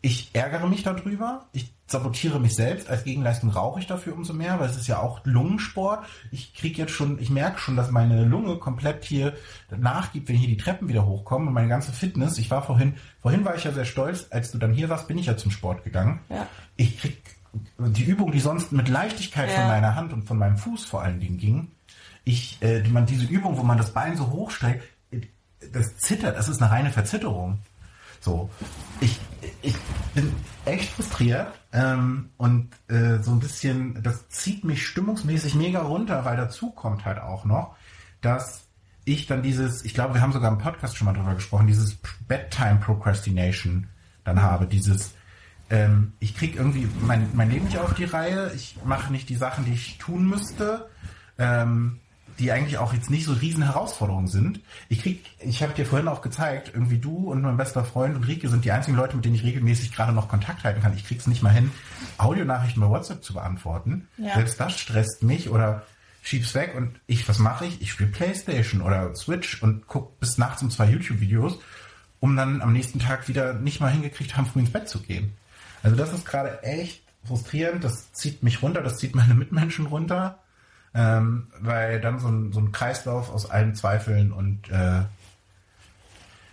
Ich ärgere mich darüber. Ich sabotiere mich selbst. Als Gegenleistung rauche ich dafür umso mehr, weil es ist ja auch Lungensport. Ich kriege jetzt schon, ich merke schon, dass meine Lunge komplett hier nachgibt, wenn hier die Treppen wieder hochkommen und meine ganze Fitness. Ich war vorhin, vorhin war ich ja sehr stolz, als du dann hier warst, bin ich ja zum Sport gegangen. Ja. Ich krieg die Übung, die sonst mit Leichtigkeit von Ja. meiner Hand und von meinem Fuß vor allen Dingen ging. Ich, äh, man, diese Übung, wo man das Bein so hochstreckt, äh, das zittert, das ist eine reine Verzitterung. So, ich, ich bin echt frustriert ähm, und äh, so ein bisschen, das zieht mich stimmungsmäßig mega runter, weil dazu kommt halt auch noch, dass ich dann dieses, ich glaube, wir haben sogar im Podcast schon mal drüber gesprochen, dieses Bedtime Procrastination dann habe, dieses ähm, ich krieg irgendwie mein, mein Leben nicht auf die Reihe, ich mache nicht die Sachen, die ich tun müsste, ähm, die eigentlich auch jetzt nicht so riesen Herausforderungen sind. Ich krieg, ich habe dir vorhin auch gezeigt, irgendwie du und mein bester Freund Ulrike sind die einzigen Leute, mit denen ich regelmäßig gerade noch Kontakt halten kann. Ich krieg's nicht mal hin, Audionachrichten bei WhatsApp zu beantworten. Ja. Selbst das stresst mich oder schieb's weg und ich, was mache ich? Ich spiele Playstation oder Switch und guck bis nachts um zwei YouTube-Videos, um dann am nächsten Tag wieder nicht mal hingekriegt haben, früh ins Bett zu gehen. Also das ist gerade echt frustrierend, das zieht mich runter, das zieht meine Mitmenschen runter, ähm, weil dann so ein, so ein Kreislauf aus allen Zweifeln und äh,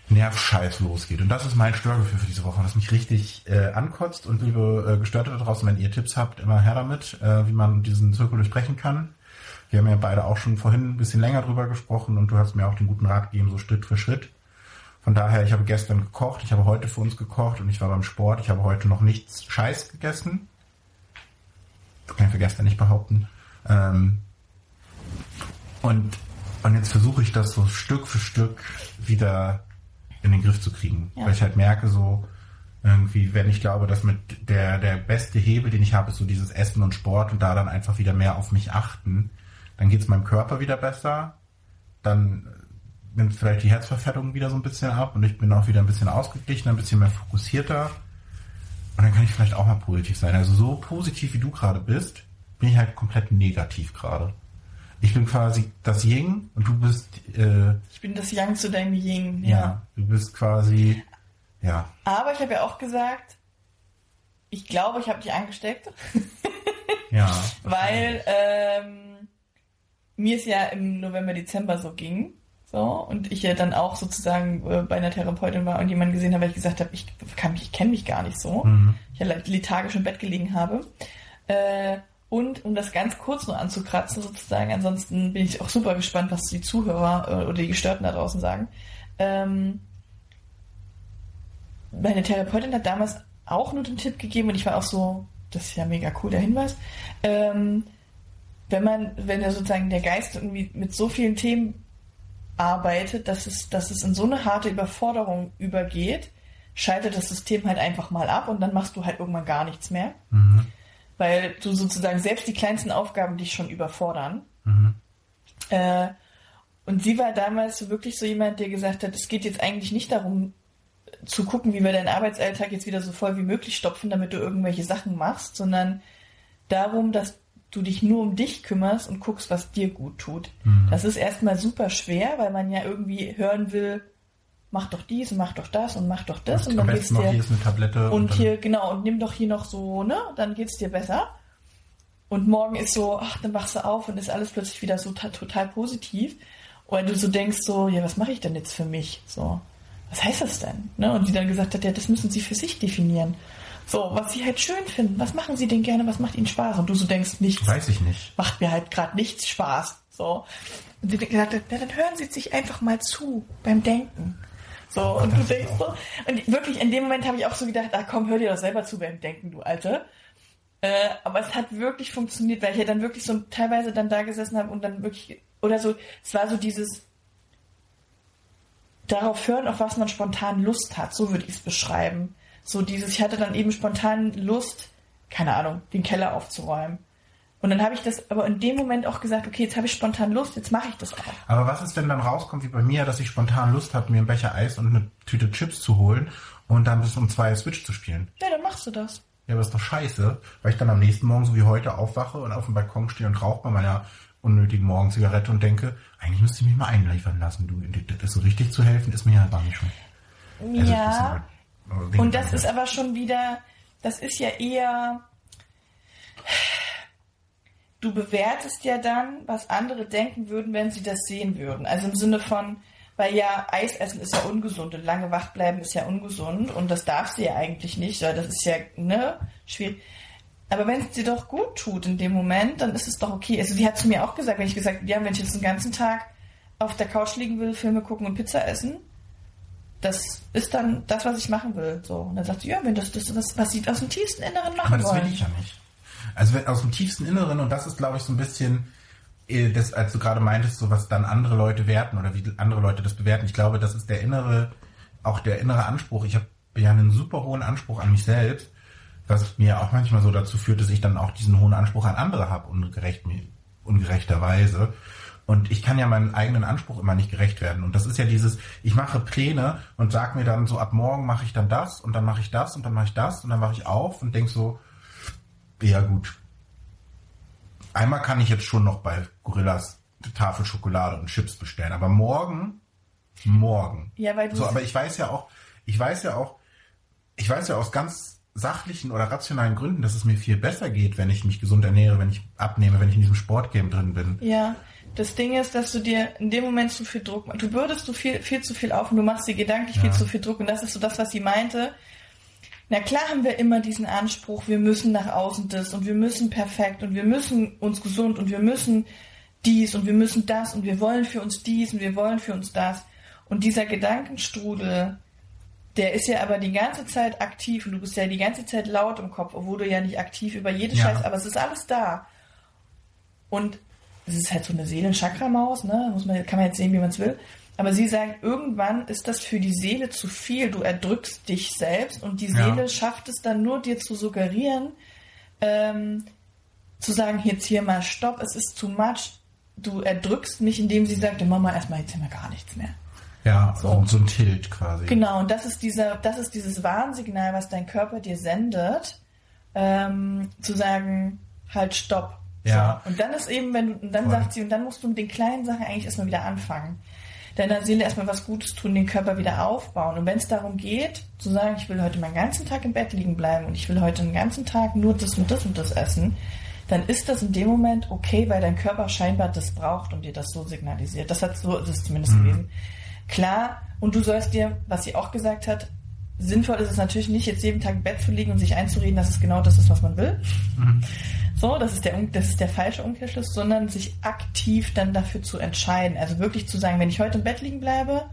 Nervscheiß losgeht. Und das ist mein Störgefühl für diese Woche, das mich richtig äh, ankotzt. Und liebe äh, Gestörte da draußen, wenn ihr Tipps habt, immer her damit, äh, wie man diesen Zirkel durchbrechen kann. Wir haben ja beide auch schon vorhin ein bisschen länger drüber gesprochen und du hast mir auch den guten Rat gegeben, so Schritt für Schritt. Von daher, ich habe gestern gekocht, ich habe heute für uns gekocht und ich war beim Sport. Ich habe heute noch nichts Scheiß gegessen. Das kann ich für gestern nicht behaupten. Ähm, und, und jetzt versuche ich das so Stück für Stück wieder in den Griff zu kriegen. Ja. Weil ich halt merke, so irgendwie, wenn ich glaube, dass mit der, der beste Hebel, den ich habe, ist so dieses Essen und Sport und da dann einfach wieder mehr auf mich achten, dann geht es meinem Körper wieder besser. Dann nimmt vielleicht die Herzverfettung wieder so ein bisschen ab und ich bin auch wieder ein bisschen ausgeglichener, ein bisschen mehr fokussierter. Und dann kann ich vielleicht auch mal positiv sein. Also so positiv wie du gerade bist, bin ich halt komplett negativ gerade. Ich bin quasi das Ying und du bist, äh, Ich bin das Yang zu deinem Ying. ja. du bist quasi, ja, Aber ich habe ja auch gesagt, ich glaube, ich habe dich angesteckt, ja. weil ähm, mir es ja im November, Dezember so ging. So, und ich ja dann auch sozusagen äh, bei einer Therapeutin war und jemanden gesehen habe, weil ich gesagt habe, ich kann mich, ich kenne mich gar nicht so. Mhm. Ich ja lethargisch im Bett gelegen habe. Äh, und um das ganz kurz nur anzukratzen, sozusagen, ansonsten bin ich auch super gespannt, was die Zuhörer äh, oder die Gestörten da draußen sagen. Ähm, meine Therapeutin hat damals auch nur den Tipp gegeben und ich war auch so, das ist ja mega cool, der Hinweis. Ähm, wenn man, wenn ja sozusagen der Geist irgendwie mit so vielen Themen arbeitet, dass es, dass es in so eine harte Überforderung übergeht, schaltet das System halt einfach mal ab und dann machst du halt irgendwann gar nichts mehr. Mhm. Weil du sozusagen selbst die kleinsten Aufgaben dich schon überfordern. Mhm. Äh, und sie war damals wirklich so jemand, der gesagt hat, es geht jetzt eigentlich nicht darum, zu gucken, wie wir deinen Arbeitsalltag jetzt wieder so voll wie möglich stopfen, damit du irgendwelche Sachen machst, sondern darum, dass du dich nur um dich kümmerst und guckst, was dir gut tut. Mhm. Das ist erstmal super schwer, weil man ja irgendwie hören will, mach doch dies und mach doch das und mach doch das und, und dann geht's dir hier ist eine Tablette und, und hier genau und nimm doch hier noch so, ne, dann geht's dir besser. Und morgen ist so, ach, dann wachst du auf und ist alles plötzlich wieder so total positiv. Oder du so denkst so, ja, was mache ich denn jetzt für mich? So, was heißt das denn? Ne? Und sie dann gesagt hat, ja, das müssen sie für sich definieren. So, was sie halt schön finden. Was machen sie denn gerne? Was macht ihnen Spaß? Und du so denkst, nichts. Weiß ich nicht. Macht mir halt gerade nichts Spaß. So. Und sie gesagt hat, ja, dann hören sie sich einfach mal zu beim Denken. So, und du denkst so, und wirklich in dem Moment habe ich auch so gedacht, ach komm, hör dir doch selber zu beim Denken, du Alte. Äh, aber es hat wirklich funktioniert, weil ich ja dann wirklich so teilweise dann da gesessen habe und dann wirklich, oder so, es war so dieses darauf hören, auf was man spontan Lust hat, so würde ich es beschreiben. So dieses, ich hatte dann eben spontan Lust, keine Ahnung, den Keller aufzuräumen. Und dann habe ich das aber in dem Moment auch gesagt, okay, jetzt habe ich spontan Lust, jetzt mache ich das auch. Aber was ist, wenn dann rauskommt, wie bei mir, dass ich spontan Lust habe, mir einen Becher Eis und eine Tüte Chips zu holen und dann bis um zwei Switch zu spielen? Ja, dann machst du das. Ja, aber ist doch scheiße, weil ich dann am nächsten Morgen so wie heute aufwache und auf dem Balkon stehe und rauche bei meiner unnötigen Morgenzigarette und denke, eigentlich müsste ich mich mal einliefern lassen, du. Das so richtig zu helfen, ist mir ja gar nicht schon. Also, ja. Und das ist aber schon wieder, das ist ja eher, du bewertest ja dann, was andere denken würden, wenn sie das sehen würden. Also im Sinne von, weil ja Eis essen ist ja ungesund und lange wach bleiben ist ja ungesund und das darfst du ja eigentlich nicht, weil das ist ja, ne, schwierig. Aber wenn es dir doch gut tut in dem Moment, dann ist es doch okay. Also sie hat zu mir auch gesagt, wenn ich gesagt, ja, wenn ich jetzt den ganzen Tag auf der Couch liegen will, Filme gucken und Pizza essen, das ist dann das, was ich machen will. So. Und dann sagt sie, ja, wenn das, das, das was sie aus dem tiefsten Inneren machen Aber das will ich ja nicht. Also wenn, aus dem tiefsten Inneren, und das ist, glaube ich, so ein bisschen, äh, das, als du gerade meintest, so was dann andere Leute werten oder wie andere Leute das bewerten. Ich glaube, das ist der innere, auch der innere Anspruch. Ich habe ja einen super hohen Anspruch an mich selbst, was mir auch manchmal so dazu führt, dass ich dann auch diesen hohen Anspruch an andere habe, ungerecht, ungerechterweise. Und ich kann ja meinen eigenen Anspruch immer nicht gerecht werden. Und das ist ja dieses, ich mache Pläne und sag mir dann so, ab morgen mache ich dann das und dann mache ich das und dann mache ich das und dann mache ich auf und denk so, ja gut. Einmal kann ich jetzt schon noch bei Gorillas Tafel Schokolade und Chips bestellen, aber morgen, morgen. Ja, weil du so, aber ich weiß ja auch, ich weiß ja auch, ich weiß ja aus ganz sachlichen oder rationalen Gründen, dass es mir viel besser geht, wenn ich mich gesund ernähre, wenn ich abnehme, wenn ich in diesem Sportgame drin bin. Ja, das Ding ist, dass du dir in dem Moment zu viel Druck machst. Du bürdest du viel, viel zu viel auf und du machst dir gedanklich ja. viel zu viel Druck. Und das ist so das, was sie meinte. Na klar haben wir immer diesen Anspruch, wir müssen nach außen das und wir müssen perfekt und wir müssen uns gesund und wir müssen dies und wir müssen das und wir wollen für uns dies und wir wollen für uns das. Und dieser Gedankenstrudel, der ist ja aber die ganze Zeit aktiv und du bist ja die ganze Zeit laut im Kopf, obwohl du ja nicht aktiv über jede ja. Scheiß, aber es ist alles da. Und es ist halt so eine Seelen-Chakra-Maus, ne? Muss man, kann man jetzt sehen, wie man es will. Aber sie sagen, irgendwann ist das für die Seele zu viel. Du erdrückst dich selbst und die Seele ja. schafft es dann nur, dir zu suggerieren, ähm, zu sagen, jetzt hier mal Stopp, es ist too much. Du erdrückst mich, indem sie sagt, Mama, erstmal jetzt immer gar nichts mehr. Ja, so. so ein Tilt quasi. Genau, und das ist dieser, das ist dieses Warnsignal, was dein Körper dir sendet, ähm, zu sagen, halt Stopp. Ja. So. Und dann ist eben, wenn du, und dann Voll. sagt sie, und dann musst du mit den kleinen Sachen eigentlich erstmal wieder anfangen. Deiner Seele erstmal was Gutes tun, den Körper wieder aufbauen. Und wenn es darum geht, zu sagen, ich will heute meinen ganzen Tag im Bett liegen bleiben und ich will heute den ganzen Tag nur das und das und das essen, dann ist das in dem Moment okay, weil dein Körper scheinbar das braucht und dir das so signalisiert. Das hat so ist es zumindest mhm. gewesen. Klar, und du sollst dir, was sie auch gesagt hat, sinnvoll ist es natürlich nicht, jetzt jeden Tag im Bett zu liegen und sich einzureden, dass es genau das ist, was man will. Mhm. So, das ist der, das ist der falsche Umkehrschluss, sondern sich aktiv dann dafür zu entscheiden. Also wirklich zu sagen, wenn ich heute im Bett liegen bleibe,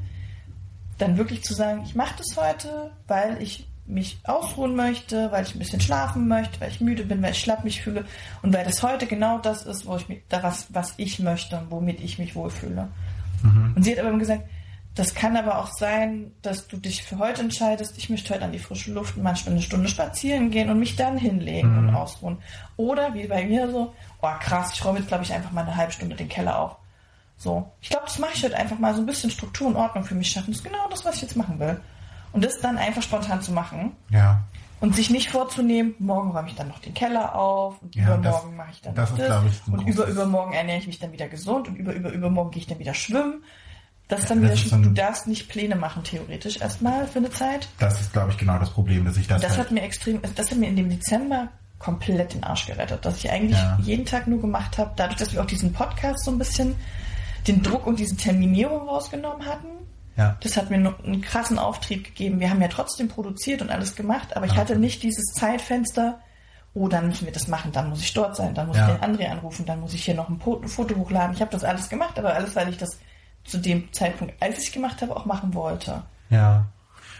dann wirklich zu sagen, ich mache das heute, weil ich mich ausruhen möchte, weil ich ein bisschen schlafen möchte, weil ich müde bin, weil ich schlapp mich fühle und weil das heute genau das ist, wo ich mich, da was, was ich möchte und womit ich mich wohlfühle. Und sie hat aber gesagt, das kann aber auch sein, dass du dich für heute entscheidest, ich möchte heute an die frische Luft und manchmal eine Stunde spazieren gehen und mich dann hinlegen und ausruhen. Oder wie bei mir so, oh krass, ich räume jetzt glaube ich einfach mal eine halbe Stunde den Keller auf. So, ich glaube, das mache ich heute einfach mal so ein bisschen Struktur und Ordnung für mich schaffen. Das ist genau das, was ich jetzt machen will. Und das dann einfach spontan zu machen Ja. und sich nicht vorzunehmen, morgen räume ich dann noch den Keller auf und Ja, übermorgen das- mache ich dann das noch ist, das ich, und über übermorgen ernähre ich mich dann wieder gesund und über über übermorgen gehe ich dann wieder schwimmen. Das dann das wieder dann- du darfst nicht Pläne machen theoretisch erstmal für eine Zeit. Das ist, glaube ich, genau das Problem, dass ich das, Das halt, hat mir extrem, das hat mir in dem Dezember komplett den Arsch gerettet, dass ich eigentlich Ja. jeden Tag nur gemacht habe, dadurch, dass wir auch diesen Podcast so ein bisschen den Druck und diese Terminierung rausgenommen hatten. ja. Das hat mir einen krassen Auftrieb gegeben. Wir haben ja trotzdem produziert und alles gemacht, aber ich hatte nicht dieses Zeitfenster, oh, dann müssen wir das machen, dann muss ich dort sein, dann muss Ja. ich den André anrufen, dann muss ich hier noch ein Foto hochladen. Ich habe das alles gemacht, aber alles, weil ich das zu dem Zeitpunkt, als ich gemacht habe, auch machen wollte. Ja.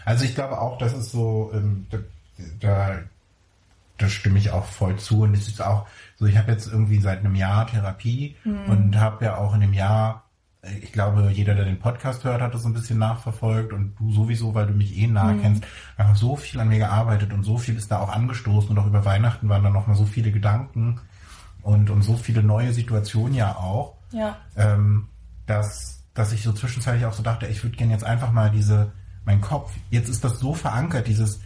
Also ich glaube auch, das ist so, ähm, da, da, da stimme ich auch voll zu. Und es ist auch so, ich habe jetzt irgendwie seit einem Jahr Therapie und habe ja auch in dem Jahr, äh, ich glaube, jeder, der den Podcast hört, hat das ein bisschen nachverfolgt und du sowieso, weil du mich eh nahe kennst, einfach so viel an mir gearbeitet und so viel ist da auch angestoßen und auch über Weihnachten waren da noch mal so viele Gedanken und, und so viele neue Situationen ja auch Ja. ähm, dass, dass ich so zwischenzeitlich auch so dachte, ich würde gerne jetzt einfach mal diese, mein Kopf, jetzt ist das so verankert, dieses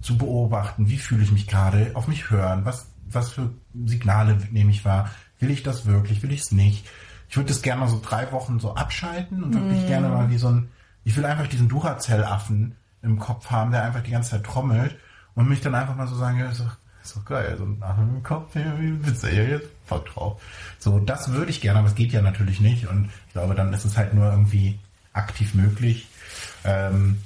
zu beobachten, wie fühle ich mich gerade, auf mich hören, was, was für Signale nehme ich wahr, will ich das wirklich, will ich es nicht. Ich würde das gerne mal so drei Wochen so abschalten und wirklich gerne mal wie so ein, ich will einfach diesen Duracell-Affen im Kopf haben, der einfach die ganze Zeit trommelt und mich dann einfach mal so sagen, ja, doch, ist doch geil, so ein Affen im Kopf, jetzt fuck drauf. So, das würde ich gerne, aber es geht ja natürlich nicht und ich glaube, dann ist es halt nur irgendwie aktiv möglich. Ähm,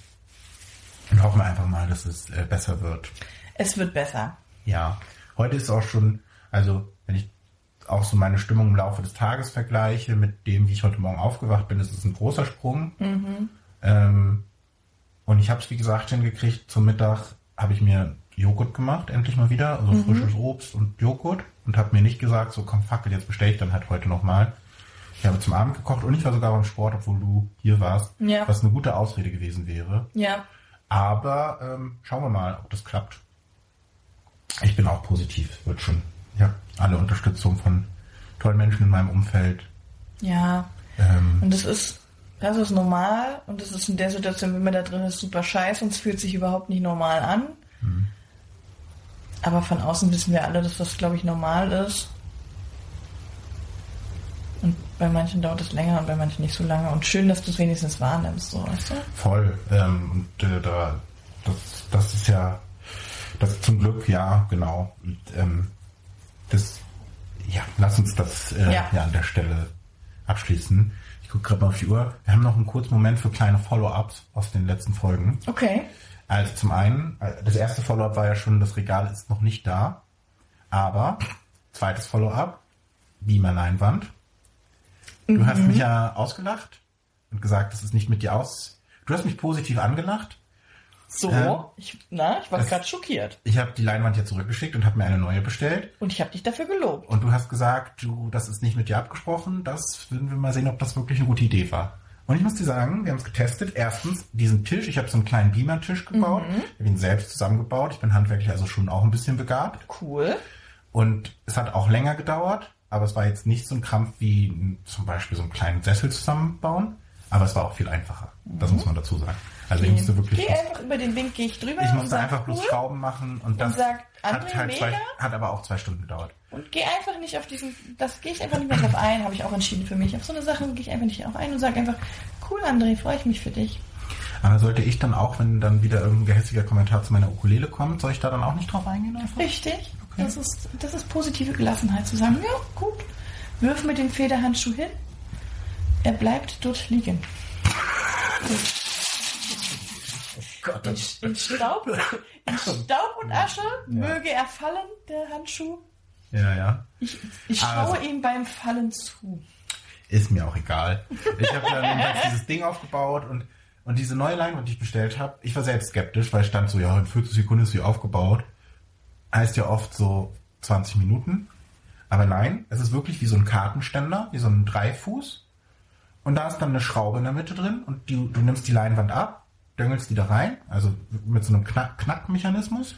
und hoffen wir einfach mal, dass es äh, besser wird. Es wird besser. Ja, heute ist auch schon, also wenn ich auch so meine Stimmung im Laufe des Tages vergleiche mit dem, wie ich heute Morgen aufgewacht bin, ist es ein großer Sprung. Ähm, und ich habe es, wie gesagt, hingekriegt. Zum Mittag habe ich mir Joghurt gemacht, endlich mal wieder. Also frisches Obst und Joghurt. Und habe mir nicht gesagt, so komm, fuck it, jetzt bestelle ich dann halt heute nochmal. Ich habe zum Abend gekocht und ich war sogar beim Sport, obwohl du hier warst. Ja. Was eine gute Ausrede gewesen wäre. Ja. Aber ähm, schauen wir mal, ob das klappt. Ich bin auch positiv, wird schon. Ja, alle Unterstützung von tollen Menschen in meinem Umfeld. Ja. Ähm, Und das ist, das ist normal und das ist in der Situation, wenn man da drin ist, super scheiße und es fühlt sich überhaupt nicht normal an. Aber von außen wissen wir alle, dass das, glaube ich, normal ist. Und bei manchen dauert es länger und bei manchen nicht so lange. Und schön, dass du es wenigstens wahrnimmst, so, weißt du? voll. Ähm, und äh, da, das, das ist ja, das zum Glück, ja, genau. Und, ähm, das, ja, lass uns das äh, Ja. ja. an der Stelle abschließen. Ich gucke gerade mal auf die Uhr. Wir haben noch einen kurzen Moment für kleine Follow-ups aus den letzten Folgen. Okay. Also zum einen, äh, das erste Follow-up war ja schon, das Regal ist noch nicht da. Aber, zweites Follow-up, Beamer Leinwand. Du hast mich ja ausgelacht und gesagt, das ist nicht mit dir aus. Du hast mich positiv angelacht. So, Ähm, ich, na, ich war gerade schockiert. Ich habe die Leinwand ja zurückgeschickt und habe mir eine neue bestellt. Und ich habe dich dafür gelobt. Und du hast gesagt, du, das ist nicht mit dir abgesprochen. Das würden wir mal sehen, ob das wirklich eine gute Idee war. Und ich muss dir sagen, wir haben es getestet. Erstens, diesen Tisch, ich habe so einen kleinen Beamer-Tisch gebaut. Ich habe ihn selbst zusammengebaut. Ich bin handwerklich also schon auch ein bisschen begabt. Cool. Und es hat auch länger gedauert, aber es war jetzt nicht so ein Krampf wie zum Beispiel so einen kleinen Sessel zusammenbauen. Aber es war auch viel einfacher. Das muss man dazu sagen. Also ich musste wirklich, Geh einfach über den Wink, gehe ich drüber ich musste einfach bloß cool. Schrauben machen und das sag, hat halt zwei, hat aber auch zwei Stunden gedauert. Und geh einfach nicht auf diesen, das gehe ich einfach nicht mehr drauf ein, habe ich auch entschieden für mich. Auf so eine Sache gehe ich einfach nicht drauf ein und sage einfach, cool André, freue ich mich für dich. Aber sollte ich dann auch, wenn dann wieder irgendein gehässiger Kommentar zu meiner Ukulele kommt, soll ich da dann auch nicht drauf eingehen einfach? Richtig. Das, ist, das ist positive Gelassenheit zu sagen, ja, gut, wirf mit dem Federhandschuh hin, er bleibt dort liegen. Gott, In, in, Staub, in Staub und Asche möge er fallen, der Handschuh. Ja, ja. Ich, ich Also. schaue ihm beim Fallen zu. Ist mir auch egal. Ich habe dann jedenfalls dieses Ding aufgebaut und, und diese neue Leinwand, die ich bestellt habe, ich war selbst skeptisch, weil es stand so, ja, in 40 Sekunden ist sie aufgebaut. Heißt ja oft so 20 Minuten. Aber nein, es ist wirklich wie so ein Kartenständer, wie so ein Dreifuß. und da ist dann eine Schraube in der Mitte drin und du, du nimmst die Leinwand ab, döngelst die da rein, also mit so einem Knack Knackmechanismus.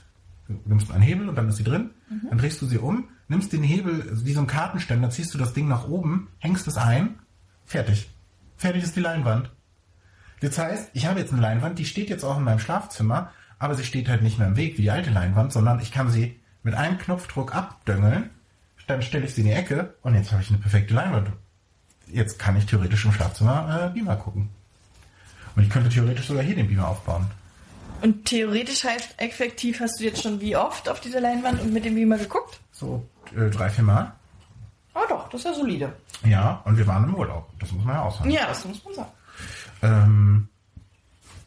Du nimmst einen Hebel und dann ist sie drin, dann drehst du sie um, nimmst den Hebel, also wie so ein Kartenständer, ziehst du das Ding nach oben, hängst es ein, fertig. Fertig ist die Leinwand. Das heißt, ich habe jetzt eine Leinwand, die steht jetzt auch in meinem Schlafzimmer, aber sie steht halt nicht mehr im Weg wie die alte Leinwand, sondern ich kann sie mit einem Knopfdruck abdöngeln, dann stelle ich sie in die Ecke und jetzt habe ich eine perfekte Leinwand. Jetzt kann ich theoretisch im Schlafzimmer äh, Beamer gucken. Und ich könnte theoretisch sogar hier den Beamer aufbauen. Und theoretisch heißt effektiv, hast du jetzt schon wie oft auf dieser Leinwand und mit dem Beamer geguckt? So drei, vier Mal. Ah doch, das ist ja solide. Ja, und wir waren im Urlaub. Das muss man ja auch sagen. Ja, das muss man sagen. Ähm,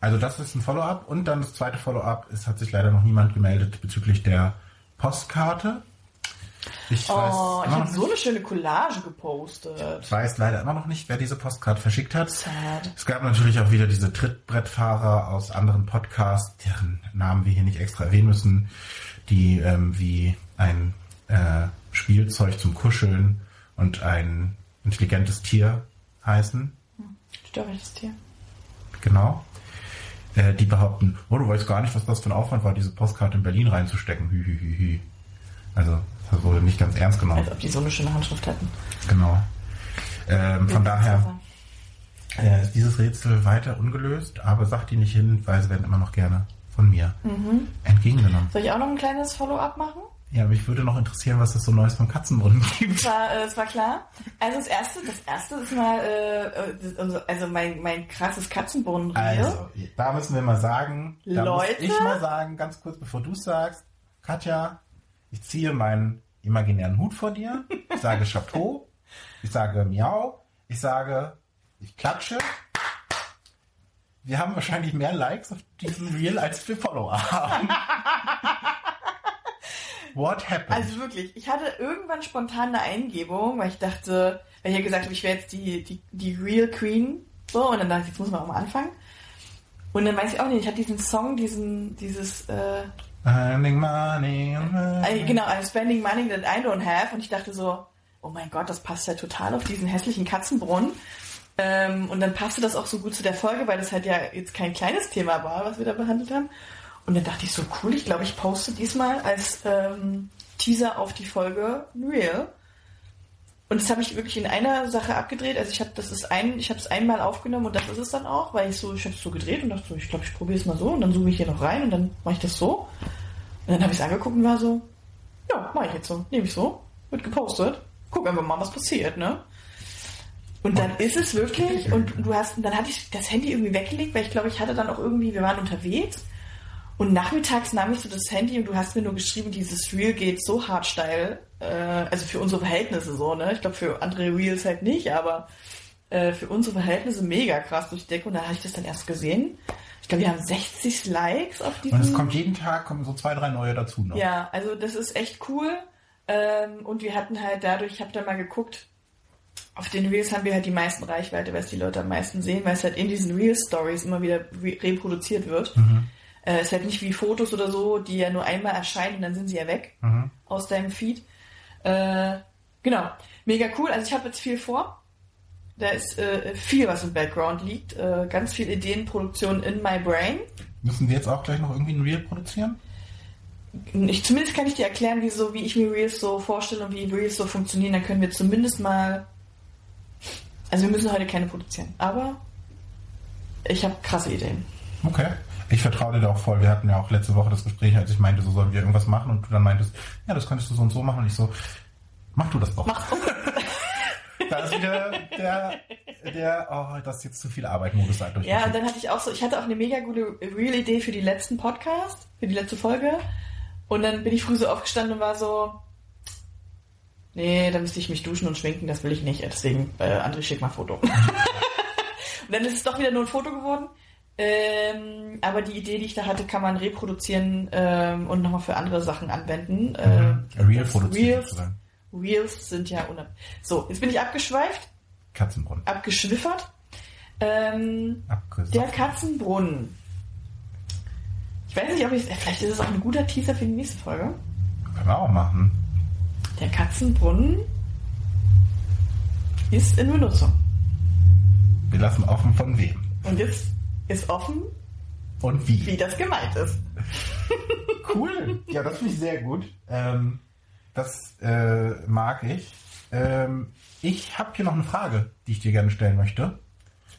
also das ist ein Follow-up. Und dann das zweite Follow-up. Es hat sich leider noch niemand gemeldet bezüglich der Postkarte. Ich Oh, weiß, ich habe so eine schöne Collage gepostet. ich weiß leider immer noch nicht, wer diese Postkarte verschickt hat. Sad. Es gab natürlich auch wieder diese Trittbrettfahrer aus anderen Podcasts, deren Namen wir hier nicht extra erwähnen müssen, die ähm, wie ein äh, Spielzeug zum Kuscheln und ein intelligentes Tier heißen. Störriges Tier. Genau. Äh, die behaupten, oh, du weißt gar nicht, was das für ein Aufwand war, diese Postkarte in Berlin reinzustecken. Hü, hü, hü, hü. Also, das wurde nicht ganz ernst genommen. Als ob die so eine schöne Handschrift hätten. Genau. Ähm, von daher äh, ist dieses Rätsel weiter ungelöst, aber sagt die nicht hin, weil sie werden immer noch gerne von mir entgegengenommen. Soll ich auch noch ein kleines Follow-up machen? Ja, mich würde noch interessieren, was es so Neues vom Katzenbrunnen gibt. Das war, äh, das war klar. Also das erste, das erste ist mal, äh, äh, also- also mein, mein krasses Katzenbrunnen Also, da müssen wir mal sagen, da Leute? muss ich mal sagen, ganz kurz bevor du sagst, Katja, ich ziehe meinen imaginären Hut vor dir, ich sage Chapeau, ich sage Miau, ich sage, ich klatsche. Wir haben wahrscheinlich mehr Likes auf diesem Reel, als wir Follower haben. What happened? Also wirklich, ich hatte irgendwann spontan eine Eingebung, weil ich dachte, weil ich ja gesagt habe, ich wäre jetzt die, die, die Real Queen. So, und dann dachte ich, jetzt muss man auch mal anfangen. Und dann weiß ich auch nicht, ich hatte diesen Song, diesen, dieses, äh, Earning money. äh, genau, I'm spending money that I don't have. Und ich dachte so, oh mein Gott, das passt ja total auf diesen hässlichen Katzenbrunnen. Ähm, und dann passte das auch so gut zu der Folge, weil das halt ja jetzt kein kleines Thema war, was wir da behandelt haben. Und dann dachte ich so, cool, ich glaube, ich poste diesmal als ähm, Teaser auf die Folge Reel. Und das habe ich wirklich in einer Sache abgedreht. Also ich habe das ist ein, ich habe es einmal aufgenommen und das ist es dann auch, weil ich so, ich habe es so gedreht und dachte so, ich glaube, ich probiere es mal so und dann zoome ich hier noch rein und dann mache ich das so. Und dann habe ich es angeguckt und war so, ja, mache ich jetzt so, nehme ich so, wird gepostet, guck einfach mal, was passiert, ne? Und dann ist es wirklich, und du hast, dann hatte ich das Handy irgendwie weggelegt, weil ich glaube, ich hatte dann auch irgendwie, wir waren unterwegs und nachmittags nahm ich so das Handy und du hast mir nur geschrieben, dieses Reel geht so hart steil, äh, also für unsere Verhältnisse so, ne? Ich glaube, für andere Reels halt nicht, aber äh, für unsere Verhältnisse mega krass durch die Decke und da habe ich das dann erst gesehen. Ich glaube, wir haben 60 Likes auf diesem... Und es kommt jeden Tag kommen so zwei, drei neue dazu noch. Ja, also das ist echt cool. Ähm, und wir hatten halt dadurch, ich habe da mal geguckt, auf den Reels haben wir halt die meisten Reichweite, weil es die Leute am meisten sehen, weil es halt in diesen Reels-Stories immer wieder re reproduziert wird. Äh, ist halt nicht wie Fotos oder so, die ja nur einmal erscheinen und dann sind sie ja weg aus deinem Feed. Äh, genau, mega cool. Also ich habe jetzt viel vor. Da ist äh, viel, was im Background liegt. Äh, ganz viel Ideenproduktion in my brain. Müssen wir jetzt auch gleich noch irgendwie ein Reel produzieren? ich, zumindest kann ich dir erklären, wie, so, wie ich mir Reels so vorstelle und wie Reels so funktionieren. Dann können wir zumindest mal. Also wir müssen heute keine produzieren, aber ich habe krasse Ideen. Okay. Ich vertraue dir da auch voll. Wir hatten ja auch letzte Woche das Gespräch, als ich meinte, so sollen wir irgendwas machen und du dann meintest, ja, das könntest du so und so machen. Und ich so, mach du das doch. Mach Da ist wieder der, der, oh, das ist jetzt zu viel Arbeit, Modus durch. Ja, und dann hatte ich auch so, ich hatte auch eine mega gute Real-Idee für die letzten Podcast, für die letzte Folge. Und dann bin ich früh so aufgestanden und war so, nee, da müsste ich mich duschen und schminken, das will ich nicht. Deswegen, äh, André, schick mal ein Foto. und dann ist es doch wieder nur ein Foto geworden. Ähm, aber die Idee, die ich da hatte, kann man reproduzieren ähm, und nochmal für andere Sachen anwenden. Mhm. Äh, Real produzieren Reels. Reels sind ja unab... So, jetzt bin ich abgeschweift, Katzenbrunnen. abgeschwiffert. Ähm, der Katzenbrunnen. Ich weiß nicht, ob ich vielleicht ist es auch ein guter Teaser für die nächste Folge. Können wir auch machen. Der Katzenbrunnen ist in Benutzung. Wir lassen offen von wem. Und jetzt ist offen, Und wie. wie das gemeint ist. Cool. Ja, das finde ich sehr gut. Ähm, das äh, mag ich. Ähm, ich habe hier noch eine Frage, die ich dir gerne stellen möchte.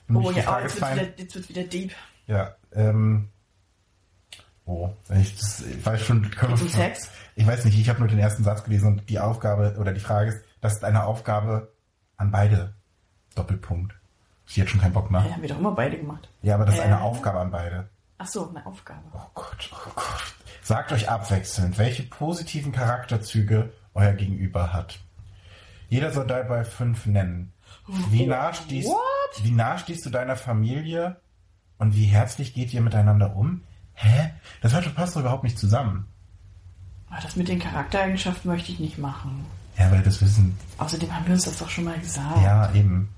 Nämlich Oh ja, oh, jetzt wird wieder, jetzt wird wieder deep. Ja, ähm. Oh, ich, das, ich weiß schon. Können wir- Sex? Ich weiß nicht, ich habe nur den ersten Satz gelesen und die Aufgabe oder die Frage ist, das ist eine Aufgabe an beide. Doppelpunkt. Ich jetzt schon keinen Bock mehr. Ja, haben wir doch immer beide gemacht. Ja, aber das ist eine Äh. Aufgabe an beide. Ach so, eine Aufgabe. Oh Gott, oh Gott. Sagt euch abwechselnd, welche positiven Charakterzüge euer Gegenüber hat. Jeder soll dabei fünf nennen. Wie nah, stehst, wie nah stehst du deiner Familie und wie herzlich geht ihr miteinander um? Hä? Das passt doch überhaupt nicht zusammen. Aber das mit den Charaktereigenschaften möchte ich nicht machen. Ja, weil das wissen, Außerdem haben wir uns das doch schon mal gesagt. ja, eben.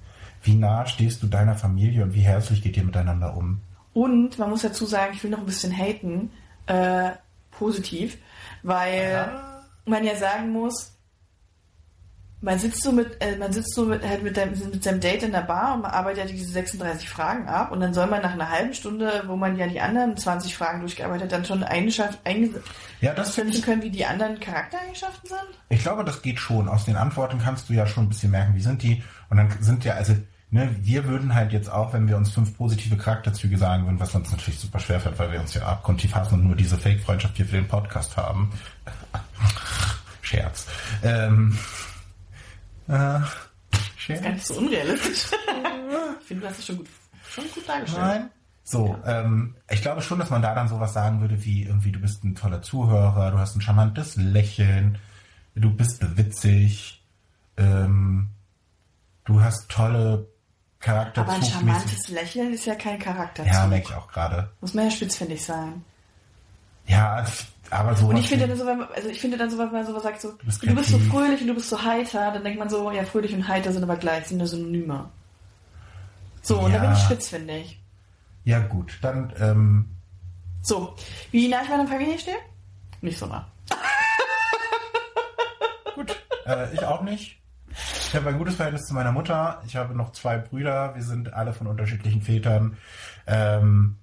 Wie nah stehst du deiner Familie und wie herzlich geht ihr miteinander um? Und man muss dazu sagen, ich will noch ein bisschen haten, äh, positiv, weil man ja sagen muss, man sitzt so mit, äh, man sitzt so mit, halt mit, dem, mit seinem Date in der Bar und man arbeitet ja diese 36 Fragen ab und dann soll man nach einer halben Stunde, wo man ja die anderen 20 Fragen durchgearbeitet hat, dann schon eingeschafft, Ja, das finde einschätzen ich. können, wie die anderen Charaktereigenschaften sind. Ich glaube, das geht schon. Aus den Antworten kannst du ja schon ein bisschen merken, wie sind die. Und dann sind ja, also, ne, wir würden halt jetzt auch, wenn wir uns fünf positive Charakterzüge sagen würden, was uns natürlich super schwer fällt, weil wir uns ja abgrundtief hassen und nur diese Fake-Freundschaft hier für den Podcast haben. Scherz. Ähm, äh, Gar Scherz? nicht so unrealistisch. ich finde, du hast es schon gut, schon gut dargestellt. Nein. So, ähm, ich glaube schon, dass man da dann sowas sagen würde wie irgendwie, du bist ein toller Zuhörer, du hast ein charmantes Lächeln, du bist witzig, ähm, du hast tolle Aber ein Charakterzug. charmantes Lächeln ist ja kein Charakterzug. Ja, merke ich auch gerade. Muss man ja spitzfindig sein. Ja, aber so. Und ich finde dann so, wenn man, also ich finde dann so, wenn man sowas sagt, so, du bist bist, so fröhlich und du bist so heiter, dann denkt man so, ja, fröhlich und heiter sind aber gleich, sind nur Synonyme. So, und da Ja. bin ich spitzfindig. Ja, gut, dann, ähm, So, wie nah ich meiner Familie stehe? Nicht so nah. Gut, äh, ich auch nicht. Ich habe ein gutes Verhältnis zu meiner Mutter. Ich habe noch zwei Brüder. Wir sind alle von unterschiedlichen Vätern. Ähm,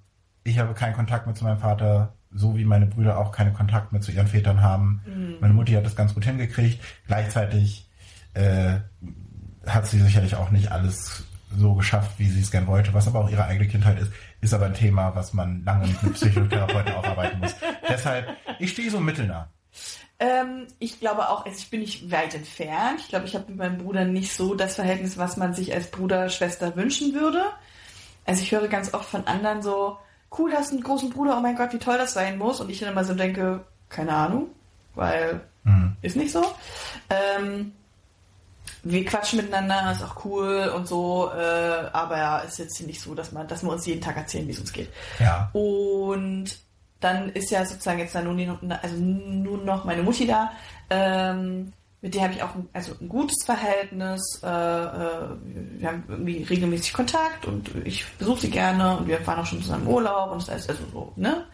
ich habe keinen Kontakt mehr zu meinem Vater, so wie meine Brüder auch keinen Kontakt mehr zu ihren Vätern haben. Meine Mutti hat das ganz gut hingekriegt. Gleichzeitig äh, hat sie sicherlich auch nicht alles so geschafft, wie sie es gern wollte, was aber auch ihre eigene Kindheit ist, ist aber ein Thema, was man lange mit einem Psychotherapeuten aufarbeiten muss. Deshalb, ich stehe so mittelnah. Ähm, ich glaube auch, also ich bin nicht weit entfernt. Ich glaube, ich habe mit meinem Bruder nicht so das Verhältnis, was man sich als Bruder, Schwester wünschen würde. Also ich höre ganz oft von anderen so, cool, hast einen großen Bruder, oh mein Gott, wie toll das sein muss. Und ich dann immer so denke, keine Ahnung, weil Hm. ist nicht so. Ähm, wir quatschen miteinander, ist auch cool und so, äh, aber ist jetzt nicht so, dass man, dass wir uns jeden Tag erzählen, wie es uns geht. Ja. Und dann ist ja sozusagen jetzt dann nur, die, also nur noch meine Mutti da. Ähm, mit der habe ich auch ein, also ein gutes Verhältnis. Äh, äh, wir haben irgendwie regelmäßig Kontakt und ich besuche sie gerne und wir fahren auch schon zusammen im Urlaub und das heißt also so, ne?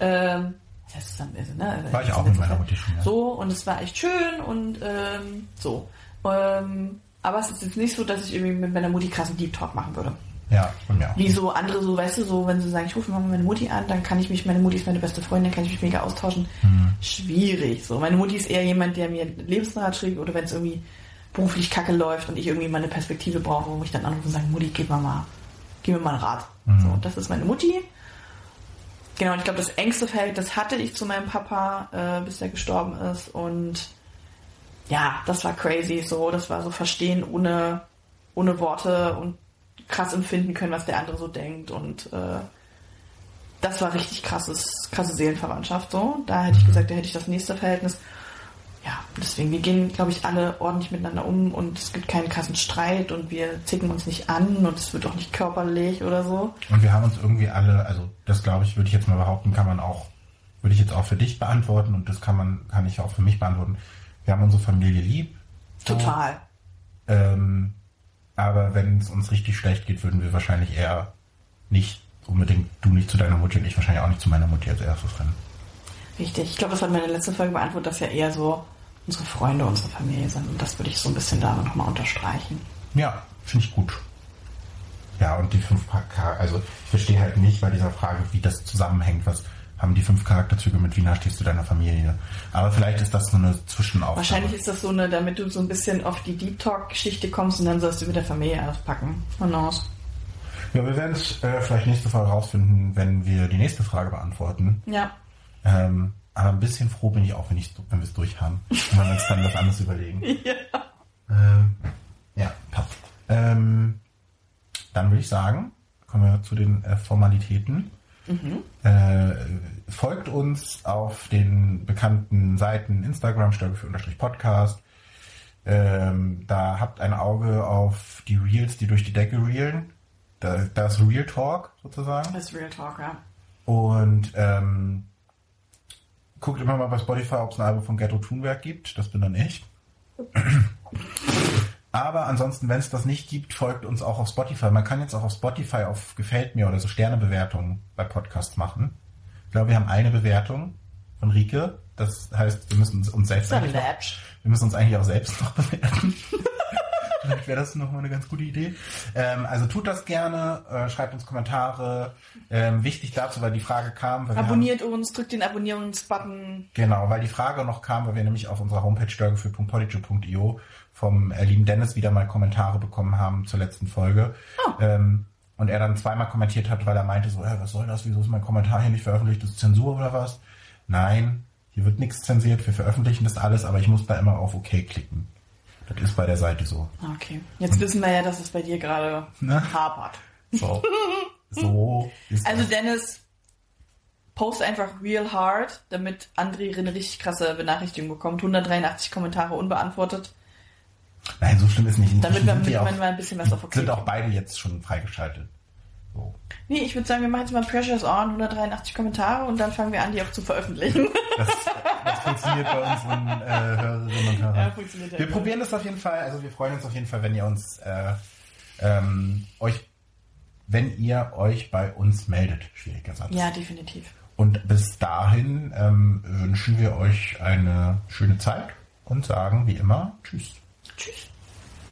Ähm, das heißt zusammen, also, ne? War ich auch mit meiner Mutti schon. Ja. So, und es war echt schön und ähm, so. Ähm, aber es ist jetzt nicht so, dass ich irgendwie mit meiner Mutti krassen Deep Talk machen würde. Ja, von mir auch. Wie so andere, so, weißt du, so, wenn sie sagen, ich rufe mal meine Mutti an, dann kann ich mich, meine Mutti ist meine beste Freundin, dann kann ich mich mega austauschen. Schwierig. So, meine Mutti ist eher jemand, der mir Lebensrat schrieb oder wenn es irgendwie beruflich kacke läuft und ich irgendwie mal eine Perspektive brauche, wo ich dann anrufe und sage, Mutti, gib mir mal, gib mir mal einen Rat. So, das ist meine Mutti. Genau, und ich glaube, das engste Verhältnis das hatte ich zu meinem Papa, äh, bis er gestorben ist. Und ja, das war crazy. So, das war so Verstehen ohne, ohne Worte und krass empfinden können, was der andere so denkt. Und äh, das war richtig krasses, krasse Seelenverwandtschaft. So, da hätte ich gesagt, da hätte ich das nächste Verhältnis. Ja, deswegen, wir gehen, glaube ich, alle ordentlich miteinander um und es gibt keinen krassen Streit und wir zicken uns nicht an und es wird auch nicht körperlich oder so. Und wir haben uns irgendwie alle, also das glaube ich, würde ich jetzt mal behaupten, kann man auch, würde ich jetzt auch für dich beantworten und das kann man, kann ich auch für mich beantworten. Wir haben unsere Familie lieb. So. Total. Ähm, aber wenn es uns richtig schlecht geht, würden wir wahrscheinlich eher nicht unbedingt, du nicht zu deiner Mutti und ich wahrscheinlich auch nicht zu meiner Mutti als erstes rennen. Richtig. Ich glaube, das hat meine letzte Folge beantwortet, dass ja eher so unsere Freunde, unsere Familie sind. Und das würde ich so ein bisschen da nochmal unterstreichen. Ja, finde ich gut. Ja, und die fünf Charakter, also ich verstehe halt nicht bei dieser Frage, wie das zusammenhängt. Was haben die fünf Charakterzüge mit, wie nah stehst du deiner Familie? Aber vielleicht ist das so eine Zwischenaufgabe. Wahrscheinlich ist das so eine, damit du so ein bisschen auf die Deep Talk-Geschichte kommst und dann sollst du mit der Familie auspacken. Who knows? Ja, wir werden es äh, vielleicht nächste Folge rausfinden, wenn wir die nächste Frage beantworten. Ja. Ähm, aber ein bisschen froh bin ich auch, wenn, ich, wenn wir es durch haben. Und wenn wir uns dann was anderes überlegen. Ja. Ähm, ja, passt. Ähm, dann würde ich sagen, kommen wir zu den äh, Formalitäten. Äh, folgt uns auf den bekannten Seiten Instagram, Störgefühl unterstrich Podcast. Ähm, da habt ein Auge auf die Reels, die durch die Decke reelen. Da, das ist Real Talk sozusagen. Das Real Talk, ja. Und ähm, guckt immer mal bei Spotify, ob es ein Album von Ghetto Thunberg gibt. Das bin dann ich. Aber ansonsten, wenn es das nicht gibt, folgt uns auch auf Spotify. Man kann jetzt auch auf Spotify auf Gefällt mir oder so Sternebewertungen bei Podcasts machen. Ich glaube, wir haben eine Bewertung von Rike. Das heißt, wir müssen uns, uns selbst eigentlich noch, wir müssen uns eigentlich auch selbst noch bewerten. Vielleicht wäre das nochmal eine ganz gute Idee. Ähm, also tut das gerne, äh, schreibt uns Kommentare. Ähm, wichtig dazu, weil die Frage kam. wir haben- Abonniert uns, drückt den Abonnierungsbutton. Genau, weil die Frage noch kam, weil wir nämlich auf unserer Homepage störgefühl.podigy.io vom äh, lieben Dennis wieder mal Kommentare bekommen haben zur letzten Folge. Ähm, und er dann zweimal kommentiert hat, weil er meinte so, hey, was soll das, wieso ist mein Kommentar hier nicht veröffentlicht, das ist Zensur oder was? Nein, hier wird nichts zensiert, wir veröffentlichen das alles, aber ich muss da immer auf OK klicken. Das ist bei der Seite so. Okay. Jetzt wissen wir ja, dass es bei dir gerade Ne? hapert. So, so ist Also das. Dennis, post einfach real hard, damit André eine richtig krasse Benachrichtigung bekommt. 183 Kommentare unbeantwortet. Nein, so schlimm ist nicht. Damit wir sind die mit- mal ein bisschen was auf OK Sind auch beide jetzt schon freigeschaltet. So. Nee, ich würde sagen, wir machen jetzt mal Pressures on, 183 Kommentare und dann fangen wir an, die auch zu veröffentlichen. Das, das funktioniert bei unseren äh, Hörerinnen und Hörern. Ja, funktioniert ja wir immer. probieren das auf jeden Fall. Also wir freuen uns auf jeden Fall, wenn ihr uns äh, ähm, euch, wenn ihr euch bei uns meldet. Schwieriger Satz. ja, definitiv. Und bis dahin ähm, wünschen wir euch eine schöne Zeit und sagen wie immer Tschüss. Tschüss.